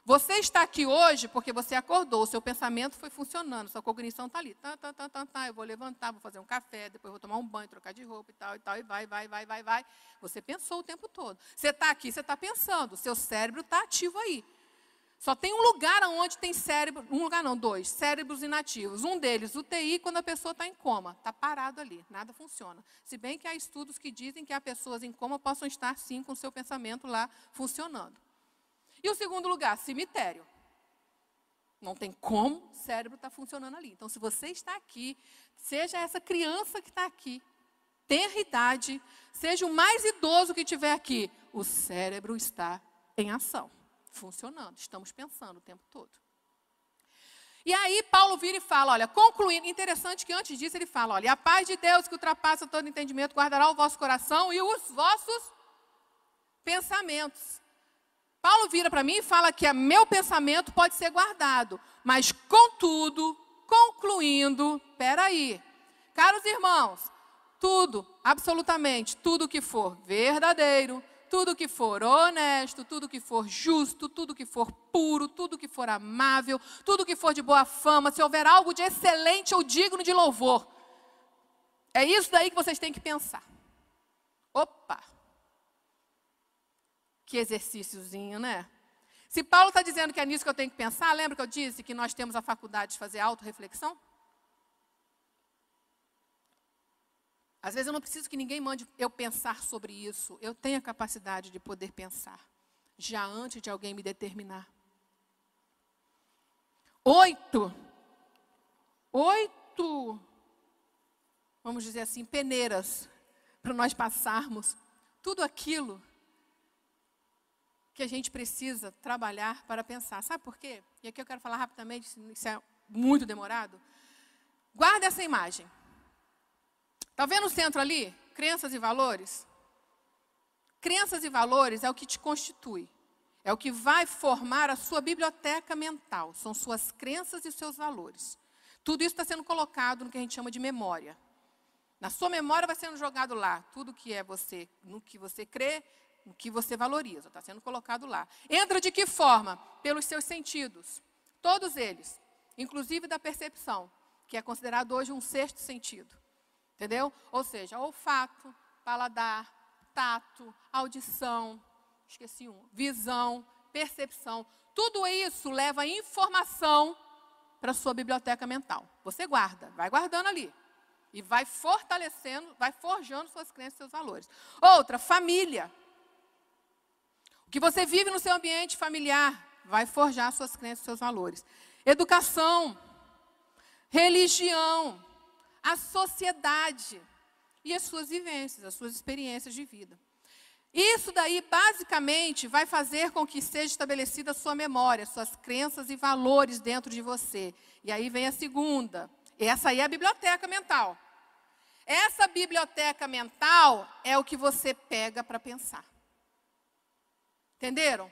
Você está aqui hoje porque você acordou, o seu pensamento foi funcionando, sua cognição está ali. Tá, tá, tá, tá, tá, eu vou levantar, vou fazer um café, depois vou tomar um banho, trocar de roupa e tal, e tal, e vai, vai, vai, vai, vai. Você pensou o tempo todo. Você está aqui, você está pensando, o seu cérebro está ativo aí. Só tem um lugar onde tem cérebro, um lugar não, dois, cérebros inativos. Um deles, UTI, quando a pessoa está em coma, está parado ali, nada funciona. Se bem que há estudos que dizem que há pessoas em coma possam estar sim com o seu pensamento lá funcionando. E o segundo lugar, cemitério. Não tem como o cérebro está funcionando ali. Então, se você está aqui, seja essa criança que está aqui, tenha idade, seja o mais idoso que tiver aqui, o cérebro está em ação, funcionando. Estamos pensando o tempo todo. E aí Paulo vira e fala, olha, concluindo, interessante que antes disso ele fala, olha, a paz de Deus que ultrapassa todo entendimento guardará o vosso coração e os vossos pensamentos. Paulo vira para mim e fala que meu pensamento pode ser guardado, mas contudo, concluindo, peraí, caros irmãos, tudo, absolutamente, tudo que for verdadeiro, tudo que for honesto, tudo que for justo, tudo que for puro, tudo que for amável, tudo que for de boa fama, se houver algo de excelente ou digno de louvor. É isso daí que vocês têm que pensar. Opa! Que exercíciozinho, né? Se Paulo está dizendo que é nisso que eu tenho que pensar, lembra que eu disse que nós temos a faculdade de fazer autorreflexão? Às vezes eu não preciso que ninguém mande eu pensar sobre isso. Eu tenho a capacidade de poder pensar, já antes de alguém me determinar. Oito. Oito, vamos dizer assim, peneiras para nós passarmos tudo aquilo que a gente precisa trabalhar para pensar. Sabe por quê? E aqui eu quero falar rapidamente, isso é muito demorado. Guarda essa imagem. Está vendo o centro ali? Crenças e valores? Crenças e valores é o que te constitui. É o que vai formar a sua biblioteca mental. São suas crenças e seus valores. Tudo isso está sendo colocado no que a gente chama de memória. Na sua memória vai sendo jogado lá tudo que é você, no que você crê, no que você valoriza, está sendo colocado lá. Entra de que forma? Pelos seus sentidos. Todos eles, inclusive da percepção, que é considerado hoje um sexto sentido. Entendeu? Ou seja, olfato, paladar, tato, audição, esqueci um, visão, percepção. Tudo isso leva informação para sua biblioteca mental. Você guarda, vai guardando ali. E vai fortalecendo, vai forjando suas crenças e seus valores. Outra, família. O que você vive no seu ambiente familiar vai forjar suas crenças seus valores. Educação, religião, a sociedade e as suas vivências, as suas experiências de vida. Isso daí, basicamente, vai fazer com que seja estabelecida a sua memória, suas crenças e valores dentro de você. E aí vem a segunda. Essa aí é a biblioteca mental. Essa biblioteca mental é o que você pega para pensar. Entenderam?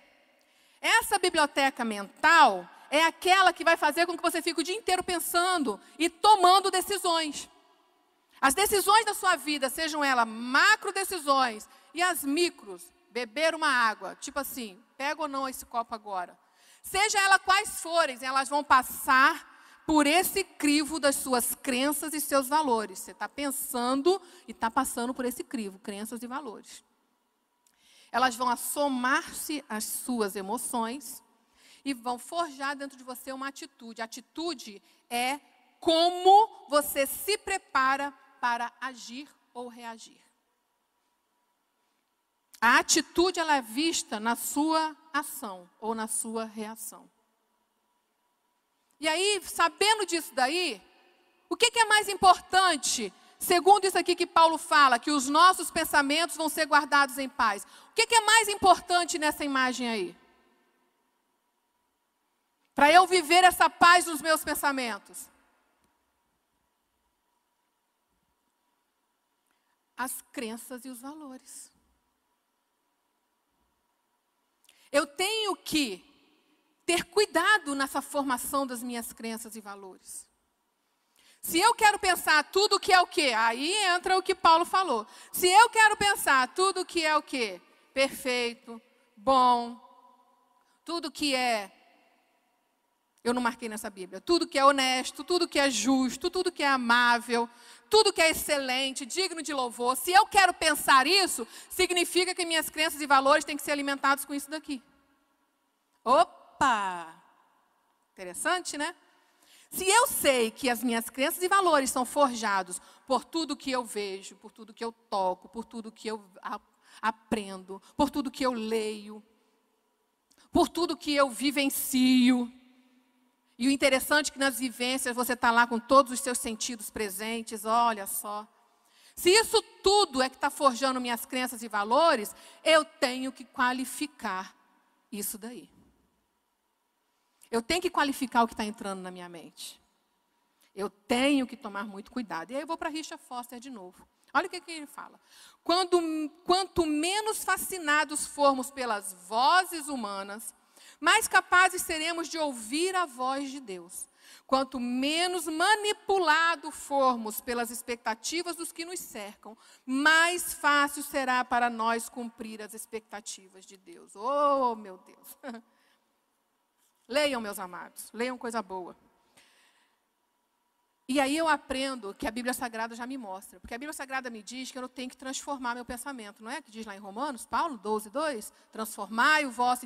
Essa biblioteca mental é aquela que vai fazer com que você fique o dia inteiro pensando e tomando decisões. As decisões da sua vida, sejam elas macro decisões e as micros, beber uma água, tipo assim, pega ou não esse copo agora. Seja ela quais forem, elas vão passar por esse crivo das suas crenças e seus valores. Você está pensando e está passando por esse crivo, crenças e valores. Elas vão assomar-se às suas emoções e vão forjar dentro de você uma atitude. A atitude é como você se prepara para agir ou reagir. A atitude ela é vista na sua ação ou na sua reação. E aí, sabendo disso daí, o que, que é mais importante Segundo isso aqui que Paulo fala, que os nossos pensamentos vão ser guardados em paz. O que, é mais importante nessa imagem aí? Para eu viver essa paz nos meus pensamentos. As crenças e os valores. Eu tenho que ter cuidado nessa formação das minhas crenças e valores. Se eu quero pensar tudo que é o quê? Aí entra o que Paulo falou. Se eu quero pensar tudo que é o quê? Perfeito, bom, tudo que é eu não marquei nessa Bíblia. Tudo que é honesto, tudo que é justo, tudo que é amável, tudo que é excelente, digno de louvor. Se eu quero pensar isso, significa que minhas crenças e valores têm que ser alimentados com isso daqui. Opa! Interessante, né? Se eu sei que as minhas crenças e valores são forjados por tudo que eu vejo, por tudo que eu toco, por tudo que eu aprendo, por tudo que eu leio, por tudo que eu vivencio, e o interessante é que nas vivências você está lá com todos os seus sentidos presentes, olha só. Se isso tudo é que está forjando minhas crenças e valores, eu tenho que qualificar isso daí. Eu tenho que qualificar o que está entrando na minha mente. Eu tenho que tomar muito cuidado. E aí eu vou para Richard Foster de novo. Olha o que, que ele fala. Quando, quanto menos fascinados formos pelas vozes humanas, mais capazes seremos de ouvir a voz de Deus. Quanto menos manipulado formos pelas expectativas dos que nos cercam, mais fácil será para nós cumprir as expectativas de Deus. Oh, meu Deus! Leiam, meus amados, leiam coisa boa. E aí eu aprendo que a Bíblia Sagrada já me mostra. Porque a Bíblia Sagrada me diz que eu tenho que transformar meu pensamento. Não é que diz lá em Romanos, Paulo 12, 2? Transformai o vosso,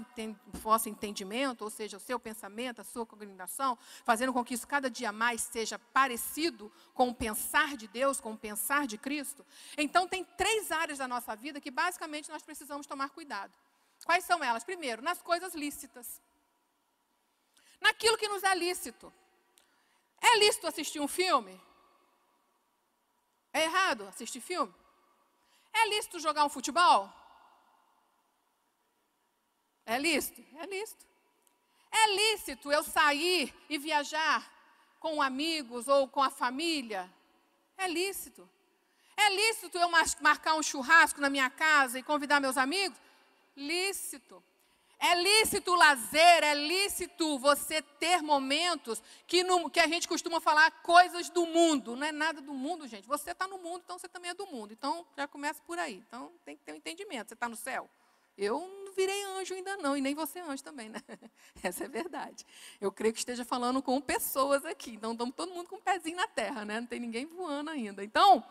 entendimento, ou seja, o seu pensamento, a sua cognição, fazendo com que isso cada dia mais seja parecido com o pensar de Deus, com o pensar de Cristo. Então tem três áreas da nossa vida que basicamente nós precisamos tomar cuidado. Quais são elas? Primeiro, nas coisas lícitas. Naquilo que nos é lícito. É lícito assistir um filme? É errado assistir filme? É lícito jogar um futebol? É lícito? É lícito. É lícito eu sair e viajar com amigos ou com a família? É lícito. É lícito eu marcar um churrasco na minha casa e convidar meus amigos? Lícito. É lícito o lazer, é lícito você ter momentos que, no, que a gente costuma falar coisas do mundo. Não é nada do mundo, gente. Você está no mundo, então você também é do mundo. Então já começa por aí. Então tem que ter um entendimento. Você está no céu? Eu não virei anjo ainda não, e nem você anjo também, né? Essa é verdade. Eu creio que esteja falando com pessoas aqui. Então estamos todo mundo com um pezinho na terra, né? Não tem ninguém voando ainda. Então,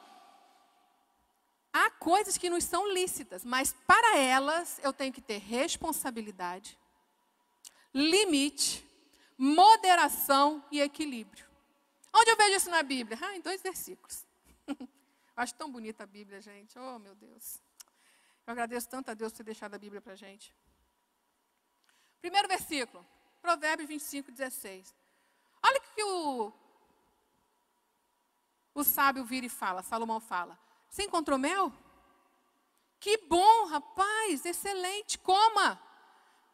há coisas que nos são lícitas, mas para elas eu tenho que ter responsabilidade, limite, moderação e equilíbrio. Onde eu vejo isso na Bíblia? Ah, em dois versículos. Acho tão bonita a Bíblia, gente. Oh, meu Deus. Eu agradeço tanto a Deus por ter deixado a Bíblia para a gente. Primeiro versículo, Provérbios 25, 16. Olha o que o, o sábio vira e fala, Salomão fala. Você encontrou mel? Que bom, rapaz, excelente, coma.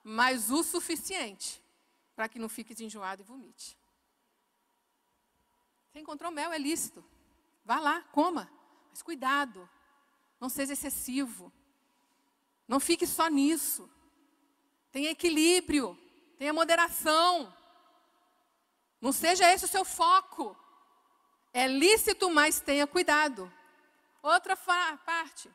Mas o suficiente para que não fique enjoado e vomite. Você encontrou mel, é lícito. Vá lá, coma. Mas cuidado, não seja excessivo. Não fique só nisso. Tenha equilíbrio, tenha moderação. Não seja esse o seu foco. É lícito, mas tenha cuidado. Outra parte.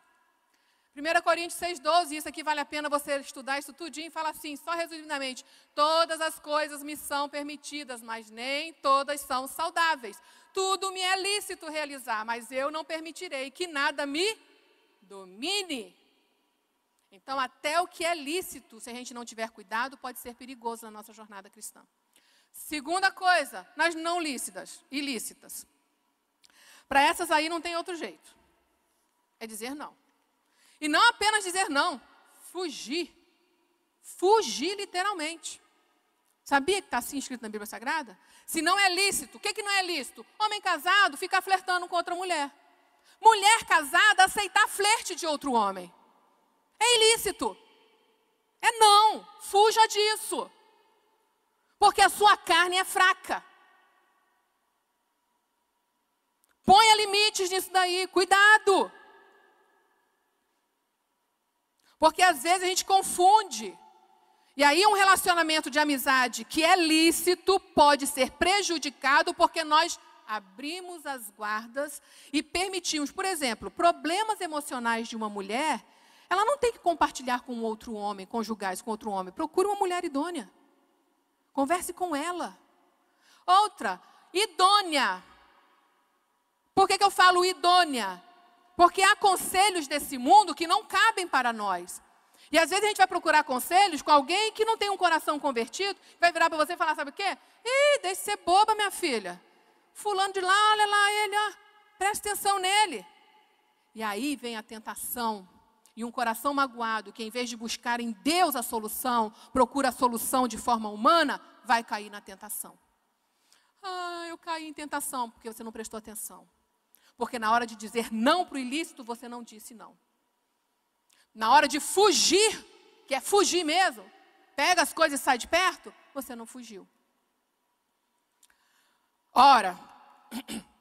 1 Coríntios 6,12, isso aqui vale a pena você estudar isso tudinho, fala assim, só resumidamente, todas as coisas me são permitidas, mas nem todas são saudáveis. Tudo me é lícito realizar, mas eu não permitirei que nada me domine. Então, até o que é lícito, se a gente não tiver cuidado, pode ser perigoso na nossa jornada cristã. Segunda coisa, nas não lícitas, ilícitas. Para essas aí não tem outro jeito é dizer não. E não apenas dizer não, fugir. Fugir literalmente. Sabia que está assim escrito na Bíblia Sagrada? Se não é lícito, o que, que não é lícito? Homem casado ficar flertando com outra mulher. Mulher casada aceitar flerte de outro homem. É ilícito. É não. Fuja disso. Porque a sua carne é fraca. Ponha limites nisso daí. Cuidado. Porque às vezes a gente confunde. E aí um relacionamento de amizade que é lícito pode ser prejudicado porque nós abrimos as guardas e permitimos, por exemplo, problemas emocionais de uma mulher, ela não tem que compartilhar com outro homem, conjugais com outro homem. Procure uma mulher idônea. Converse com ela. Outra, idônea. Por que, que eu falo idônea? Porque há conselhos desse mundo que não cabem para nós. E às vezes a gente vai procurar conselhos com alguém que não tem um coração convertido, vai virar para você e falar: sabe o quê? Ih, deixe ser boba, minha filha. Fulano de lá, olha lá ele, ó. Presta atenção nele. E aí vem a tentação. E um coração magoado, que em vez de buscar em Deus a solução, procura a solução de forma humana, vai cair na tentação. Ah, eu caí em tentação porque você não prestou atenção. Porque na hora de dizer não para o ilícito, você não disse não. Na hora de fugir, que é fugir mesmo, pega as coisas e sai de perto, você não fugiu. Ora,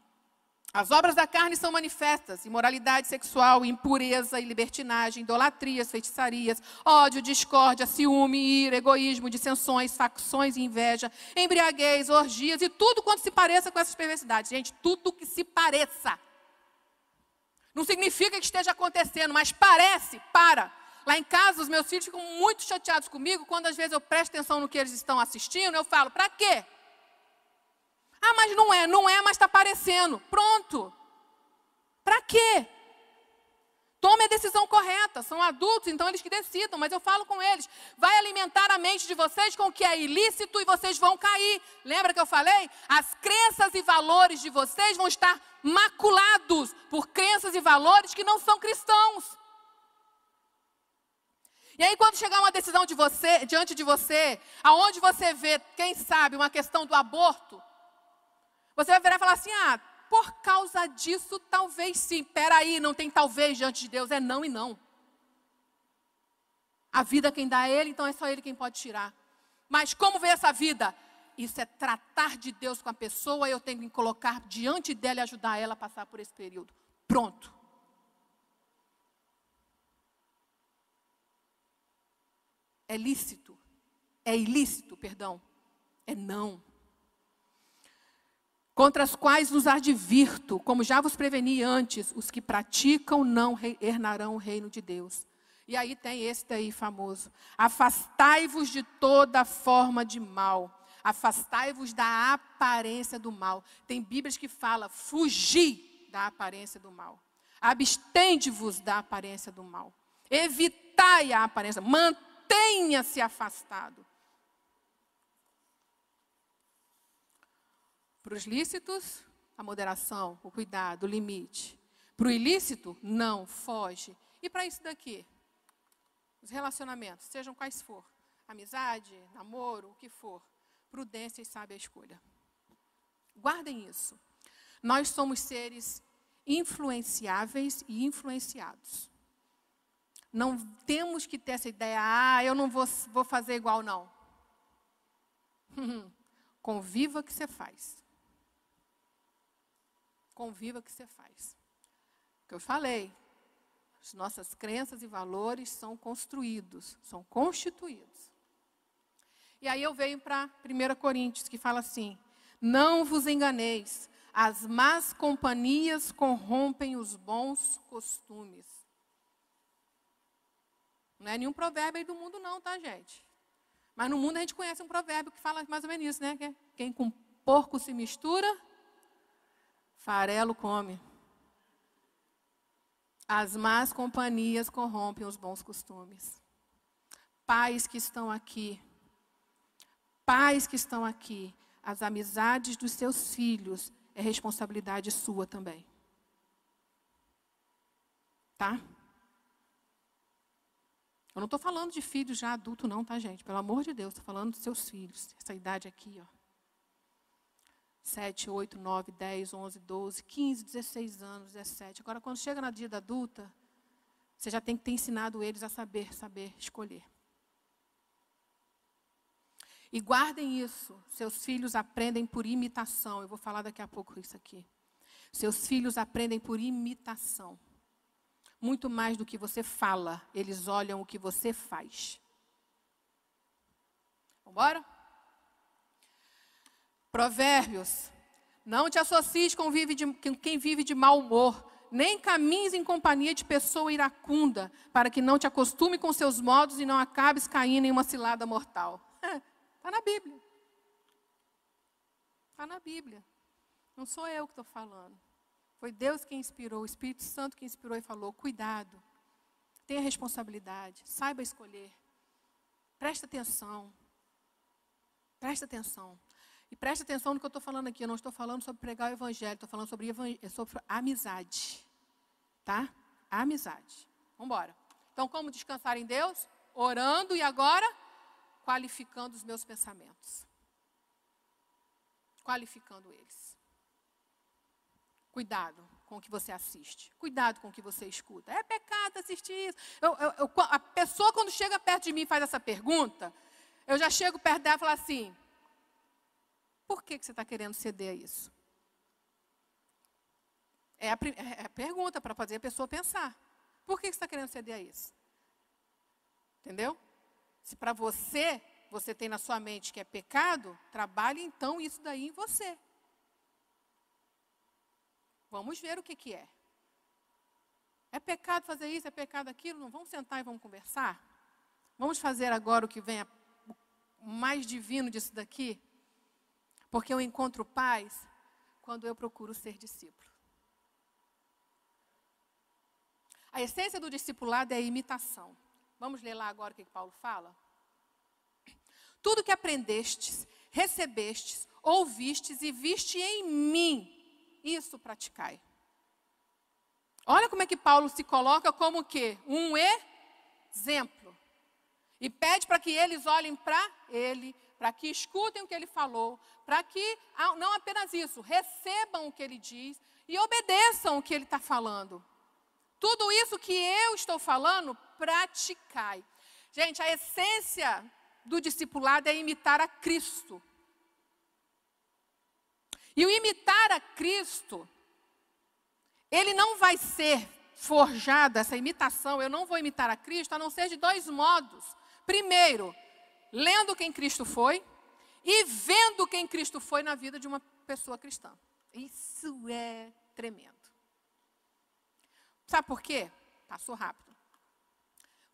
As obras da carne são manifestas: imoralidade sexual, impureza e libertinagem, idolatrias, feitiçarias, ódio, discórdia, ciúme, ira, egoísmo, dissensões, facções e inveja, embriaguez, orgias e tudo quanto se pareça com essas perversidades. Gente, tudo que se pareça. Não significa que esteja acontecendo, mas parece, para. Lá em casa, os meus filhos ficam muito chateados comigo quando às vezes eu presto atenção no que eles estão assistindo, eu falo, para quê? Ah, mas não é, não é, mas está parecendo. Pronto. Para quê? Tome a decisão correta. São adultos, então eles que decidam, mas eu falo com eles. Vai alimentar a mente de vocês com o que é ilícito e vocês vão cair. Lembra que eu falei? As crenças e valores de vocês vão estar maculados por crenças e valores que não são cristãos. E aí, quando chegar uma decisão de você, diante de você, aonde você vê, quem sabe, uma questão do aborto, você vai virar e falar assim: ah, por causa disso, talvez sim. Peraí, não tem talvez diante de Deus, é não e não. A vida quem dá é Ele, então é só Ele quem pode tirar. Mas como vê essa vida? Isso é tratar de Deus com a pessoa, eu tenho que colocar diante dela e ajudar ela a passar por esse período. Pronto. É lícito. É ilícito, perdão. É não contra as quais nos advirto, como já vos preveni antes, os que praticam não hernarão o reino de Deus. E aí tem esse daí famoso: afastai-vos de toda forma de mal, afastai-vos da aparência do mal. Tem Bíblias que fala fugir da aparência do mal. Abstende-vos da aparência do mal. Evitai a aparência, mantenha-se afastado. Para os lícitos, a moderação, o cuidado, o limite. Para o ilícito, não, foge. E para isso daqui? Os relacionamentos, sejam quais for. Amizade, namoro, o que for. Prudência e sabe a escolha. Guardem isso. Nós somos seres influenciáveis e influenciados. Não temos que ter essa ideia, ah, eu não vou, vou fazer igual, não. Conviva que você faz conviva que você faz. O que eu falei, as nossas crenças e valores são construídos, são constituídos. E aí eu venho para 1 Coríntios, que fala assim: Não vos enganeis, as más companhias corrompem os bons costumes. Não é nenhum provérbio aí do mundo, não, tá, gente? Mas no mundo a gente conhece um provérbio que fala mais ou menos isso, né? Quem com porco se mistura, Farelo come. As más companhias corrompem os bons costumes. Pais que estão aqui, pais que estão aqui, as amizades dos seus filhos é responsabilidade sua também. Tá? Eu não estou falando de filhos já adulto, não, tá, gente? Pelo amor de Deus, estou falando dos seus filhos. Essa idade aqui, ó. 7, 8, 9, 10, 11, 12, 15, 16 anos, 17. Agora, quando chega na vida adulta, você já tem que ter ensinado eles a saber, saber escolher. E guardem isso. Seus filhos aprendem por imitação. Eu vou falar daqui a pouco isso aqui. Seus filhos aprendem por imitação. Muito mais do que você fala, eles olham o que você faz. Vamos embora? Provérbios. Não te associes com quem vive de mau humor, nem caminhes em companhia de pessoa iracunda, para que não te acostume com seus modos e não acabes caindo em uma cilada mortal. Está na Bíblia. Está na Bíblia. Não sou eu que estou falando. Foi Deus quem inspirou, o Espírito Santo que inspirou e falou: cuidado, tenha responsabilidade, saiba escolher, presta atenção. Presta atenção. E preste atenção no que eu estou falando aqui. Eu não estou falando sobre pregar o evangelho, estou falando sobre, sobre amizade. Tá? Amizade. Vamos embora. Então, como descansar em Deus? Orando e agora qualificando os meus pensamentos. Qualificando eles. Cuidado com o que você assiste. Cuidado com o que você escuta. É pecado assistir isso. Eu, eu, eu, a pessoa, quando chega perto de mim e faz essa pergunta, eu já chego perto dela e falo assim: por que, que você está querendo ceder a isso? É a, é a pergunta para fazer a pessoa pensar. Por que você está querendo ceder a isso? Entendeu? Se para você, você tem na sua mente que é pecado, trabalhe então isso daí em você. Vamos ver o que, que é. É pecado fazer isso, é pecado aquilo? Não, vamos sentar e vamos conversar? Vamos fazer agora o que vem a, o mais divino disso daqui? Porque eu encontro paz quando eu procuro ser discípulo. A essência do discipulado é a imitação. Vamos ler lá agora o que Paulo fala? Tudo que aprendestes, recebestes, ouvistes e viste em mim, isso praticai. Olha como é que Paulo se coloca como que um exemplo. E pede para que eles olhem para ele, para que escutem o que ele falou, para que não apenas isso, recebam o que ele diz e obedeçam o que ele está falando. Tudo isso que eu estou falando, praticai. Gente, a essência do discipulado é imitar a Cristo. E o imitar a Cristo, ele não vai ser forjado, essa imitação, eu não vou imitar a Cristo, a não ser de dois modos. Primeiro, lendo quem Cristo foi e vendo quem Cristo foi na vida de uma pessoa cristã. Isso é tremendo. Sabe por quê? Passou rápido.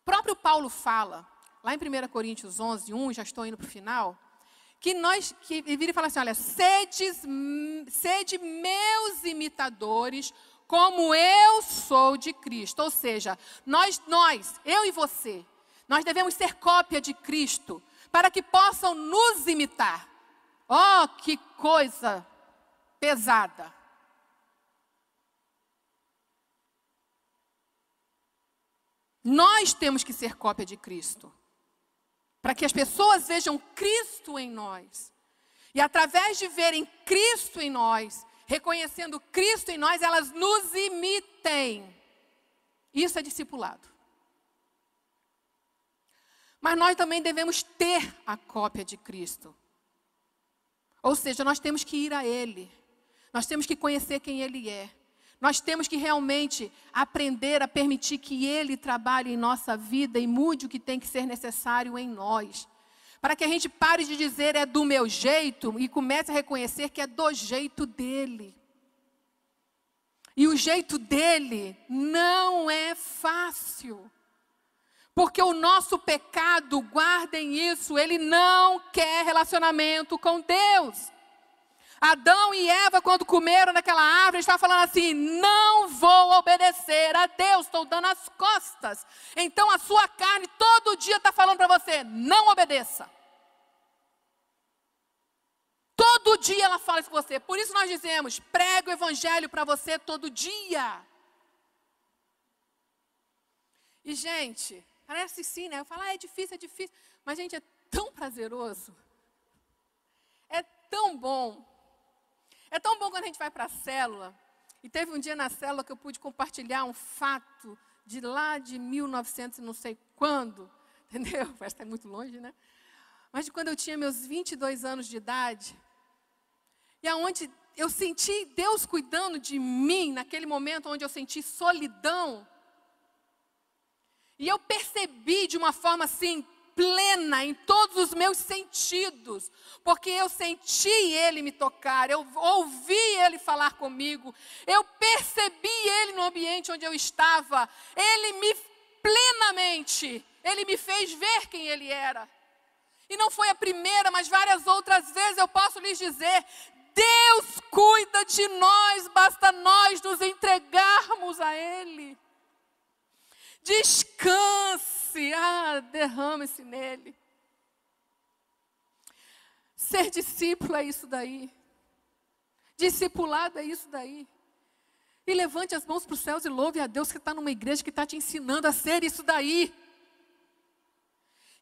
O próprio Paulo fala, lá em 1 Coríntios 11, 1, já estou indo para o final, que nós, que vira e fala assim, olha, sedes, sede meus imitadores, como eu sou de Cristo. Ou seja, nós, nós, eu e você, nós devemos ser cópia de Cristo, para que possam nos imitar. Oh, que coisa pesada. Nós temos que ser cópia de Cristo. Para que as pessoas vejam Cristo em nós. E através de verem Cristo em nós, reconhecendo Cristo em nós, elas nos imitem. Isso é discipulado. Mas nós também devemos ter a cópia de Cristo. Ou seja, nós temos que ir a Ele. Nós temos que conhecer quem Ele é. Nós temos que realmente aprender a permitir que Ele trabalhe em nossa vida e mude o que tem que ser necessário em nós. Para que a gente pare de dizer é do meu jeito e comece a reconhecer que é do jeito dele. E o jeito dele não é fácil. Porque o nosso pecado, guardem isso, ele não quer relacionamento com Deus. Adão e Eva, quando comeram naquela árvore, estavam falando assim: não vou obedecer a Deus, estou dando as costas. Então a sua carne todo dia está falando para você: não obedeça. Todo dia ela fala isso com você. Por isso nós dizemos: prega o evangelho para você todo dia. E, gente, parece sim, né? Eu falo, ah, é difícil, é difícil. Mas, gente, é tão prazeroso. É tão bom. É tão bom quando a gente vai para a célula. E teve um dia na célula que eu pude compartilhar um fato de lá de 1900 não sei quando, entendeu? Parece que está muito longe, né? Mas de quando eu tinha meus 22 anos de idade, e aonde eu senti Deus cuidando de mim, naquele momento onde eu senti solidão, e eu percebi de uma forma assim, plena em todos os meus sentidos, porque eu senti Ele me tocar, eu ouvi Ele falar comigo, eu percebi Ele no ambiente onde eu estava, Ele me plenamente, Ele me fez ver quem Ele era. E não foi a primeira, mas várias outras vezes eu posso lhes dizer: Deus cuida de nós, basta nós nos entregarmos a Ele. Descanse, ah, derrame-se nele. Ser discípulo é isso daí. Discipulado é isso daí. E levante as mãos para os céus e louve a Deus que está numa igreja que está te ensinando a ser isso daí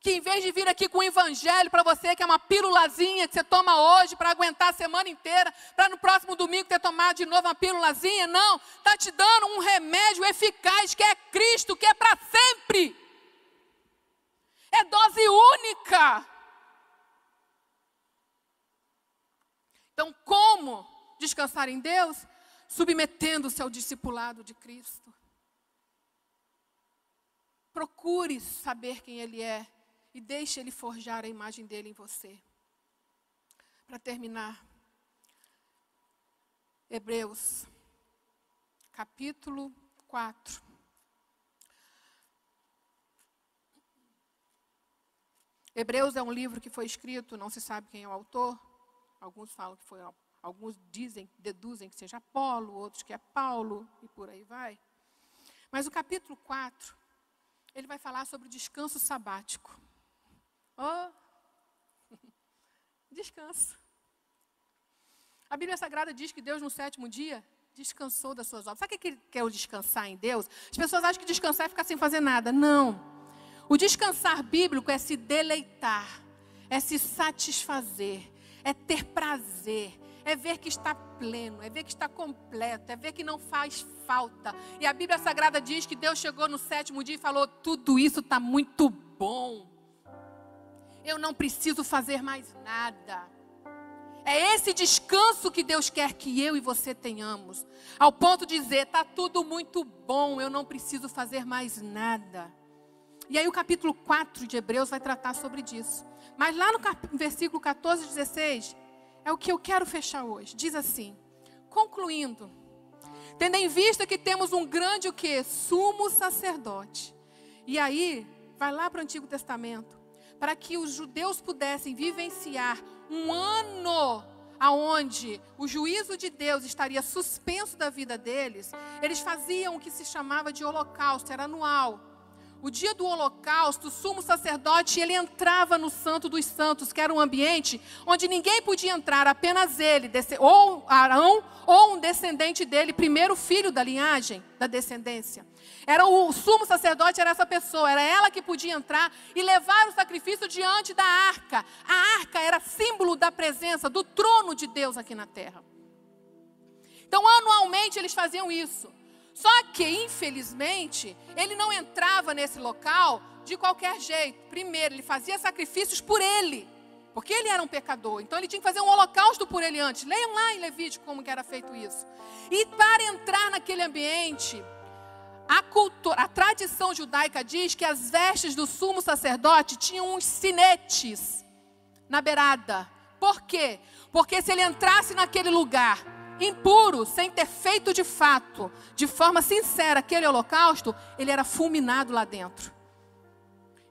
que em vez de vir aqui com o evangelho para você, que é uma pílulazinha que você toma hoje para aguentar a semana inteira, para no próximo domingo ter tomado de novo uma pílulazinha, não, está te dando um remédio eficaz que é Cristo, que é para sempre. É dose única. Então, como descansar em Deus? submetendo-se ao discipulado de Cristo. Procure saber quem Ele é e deixe Ele forjar a imagem dele em você. Para terminar, Hebreus, capítulo 4. Hebreus é um livro que foi escrito, não se sabe quem é o autor. Alguns falam que foi, alguns dizem, deduzem que seja Apolo, outros que é Paulo e por aí vai. Mas o capítulo 4, ele vai falar sobre o descanso sabático. Oh, descanso. A Bíblia Sagrada diz que Deus no sétimo dia descansou das suas obras. Sabe o que é o descansar em Deus? As pessoas acham que descansar é ficar sem fazer nada. Não. O descansar bíblico é se deleitar, é se satisfazer, é ter prazer, é ver que está pleno, é ver que está completo, é ver que não faz falta. E a Bíblia Sagrada diz que Deus chegou no sétimo dia e falou: tudo isso está muito bom. Eu não preciso fazer mais nada. É esse descanso que Deus quer que eu e você tenhamos, ao ponto de dizer: está tudo muito bom, eu não preciso fazer mais nada. E aí o capítulo 4 de Hebreus vai tratar sobre isso. Mas lá no versículo 14 e 16, é o que eu quero fechar hoje. Diz assim: concluindo, tendo em vista que temos um grande o quê? Sumo sacerdote. E aí, vai lá para o Antigo Testamento, para que os judeus pudessem vivenciar um ano aonde o juízo de Deus estaria suspenso da vida deles, eles faziam o que se chamava de holocausto, era anual o dia do holocausto, o sumo sacerdote, ele entrava no santo dos santos, que era um ambiente onde ninguém podia entrar, apenas ele, ou Arão, ou um descendente dele, primeiro filho da linhagem, da descendência. Era o sumo sacerdote, era essa pessoa, era ela que podia entrar e levar o sacrifício diante da arca. A arca era símbolo da presença, do trono de Deus aqui na terra. Então, anualmente eles faziam isso. Só que, infelizmente, ele não entrava nesse local de qualquer jeito. Primeiro, ele fazia sacrifícios por ele, porque ele era um pecador. Então, ele tinha que fazer um holocausto por ele antes. Leiam lá em Levítico como que era feito isso. E para entrar naquele ambiente, a, cultura, a tradição judaica diz que as vestes do sumo sacerdote tinham uns sinetes na beirada. Por quê? Porque se ele entrasse naquele lugar impuro, sem ter feito de fato, de forma sincera, aquele holocausto, ele era fulminado lá dentro.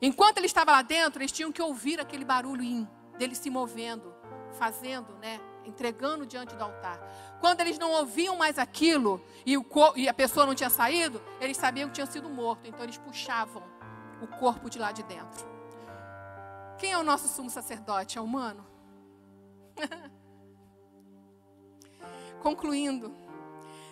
Enquanto ele estava lá dentro, eles tinham que ouvir aquele barulho dele se movendo, fazendo, né, entregando diante do altar. Quando eles não ouviam mais aquilo e, o, e a pessoa não tinha saído, eles sabiam que tinha sido morto, então eles puxavam o corpo de lá de dentro. Quem é o nosso sumo sacerdote? É humano? Concluindo,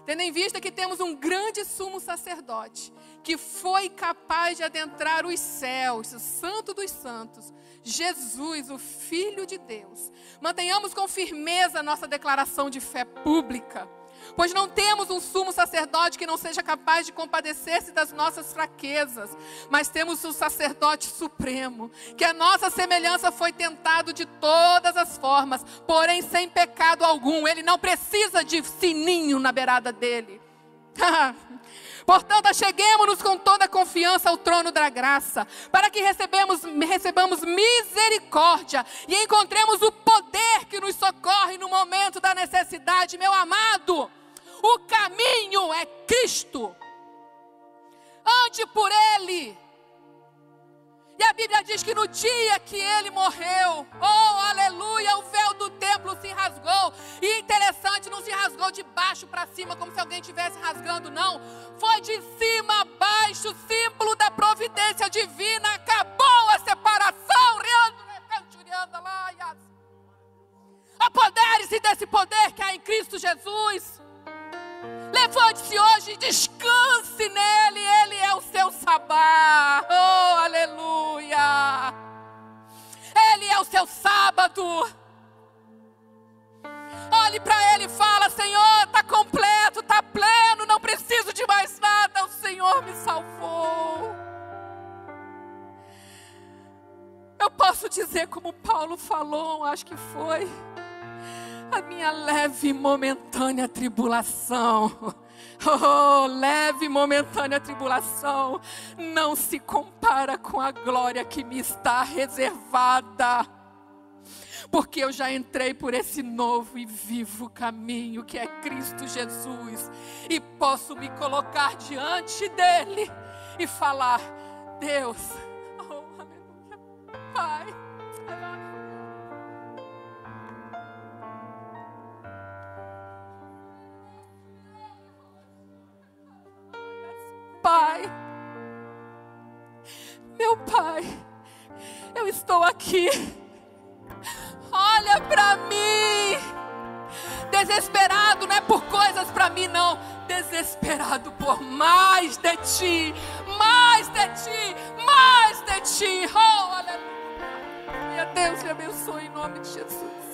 tendo em vista que temos um grande sumo sacerdote, que foi capaz de adentrar os céus, o santo dos santos, Jesus, o Filho de Deus, mantenhamos com firmeza nossa declaração de fé pública pois não temos um sumo sacerdote que não seja capaz de compadecer-se das nossas fraquezas, mas temos um sacerdote supremo, que a nossa semelhança foi tentado de todas as formas, porém sem pecado algum. Ele não precisa de sininho na beirada dele. Portanto, acheguemos-nos com toda confiança ao trono da graça, para que recebemos, recebamos misericórdia e encontremos o poder que nos socorre no momento da necessidade, meu amado. O caminho é Cristo. Ande por Ele. E a Bíblia diz que no dia que ele morreu, oh aleluia, o véu do templo se rasgou. E interessante, não se rasgou de baixo para cima, como se alguém estivesse rasgando, não. Foi de cima a baixo, símbolo da providência divina. Acabou a separação. Apodere-se desse poder que há em Cristo Jesus. Levante-se hoje e descanse nele. Ele é o seu sabá. Oh, aleluia. Ele é o seu sábado. Olhe para ele e fala: Senhor, está completo, está pleno, não preciso de mais nada. O Senhor me salvou. Eu posso dizer como Paulo falou, acho que foi. A minha leve e momentânea tribulação. Oh, leve e momentânea tribulação não se compara com a glória que me está reservada. Porque eu já entrei por esse novo e vivo caminho que é Cristo Jesus e posso me colocar diante dele e falar: Deus, oh, aleluia, Pai. Pai, meu Pai, eu estou aqui. Olha para mim. Desesperado não é por coisas para mim, não. Desesperado por mais de ti, mais de ti, mais de ti. Oh, aleluia. Deus te abençoe em nome de Jesus.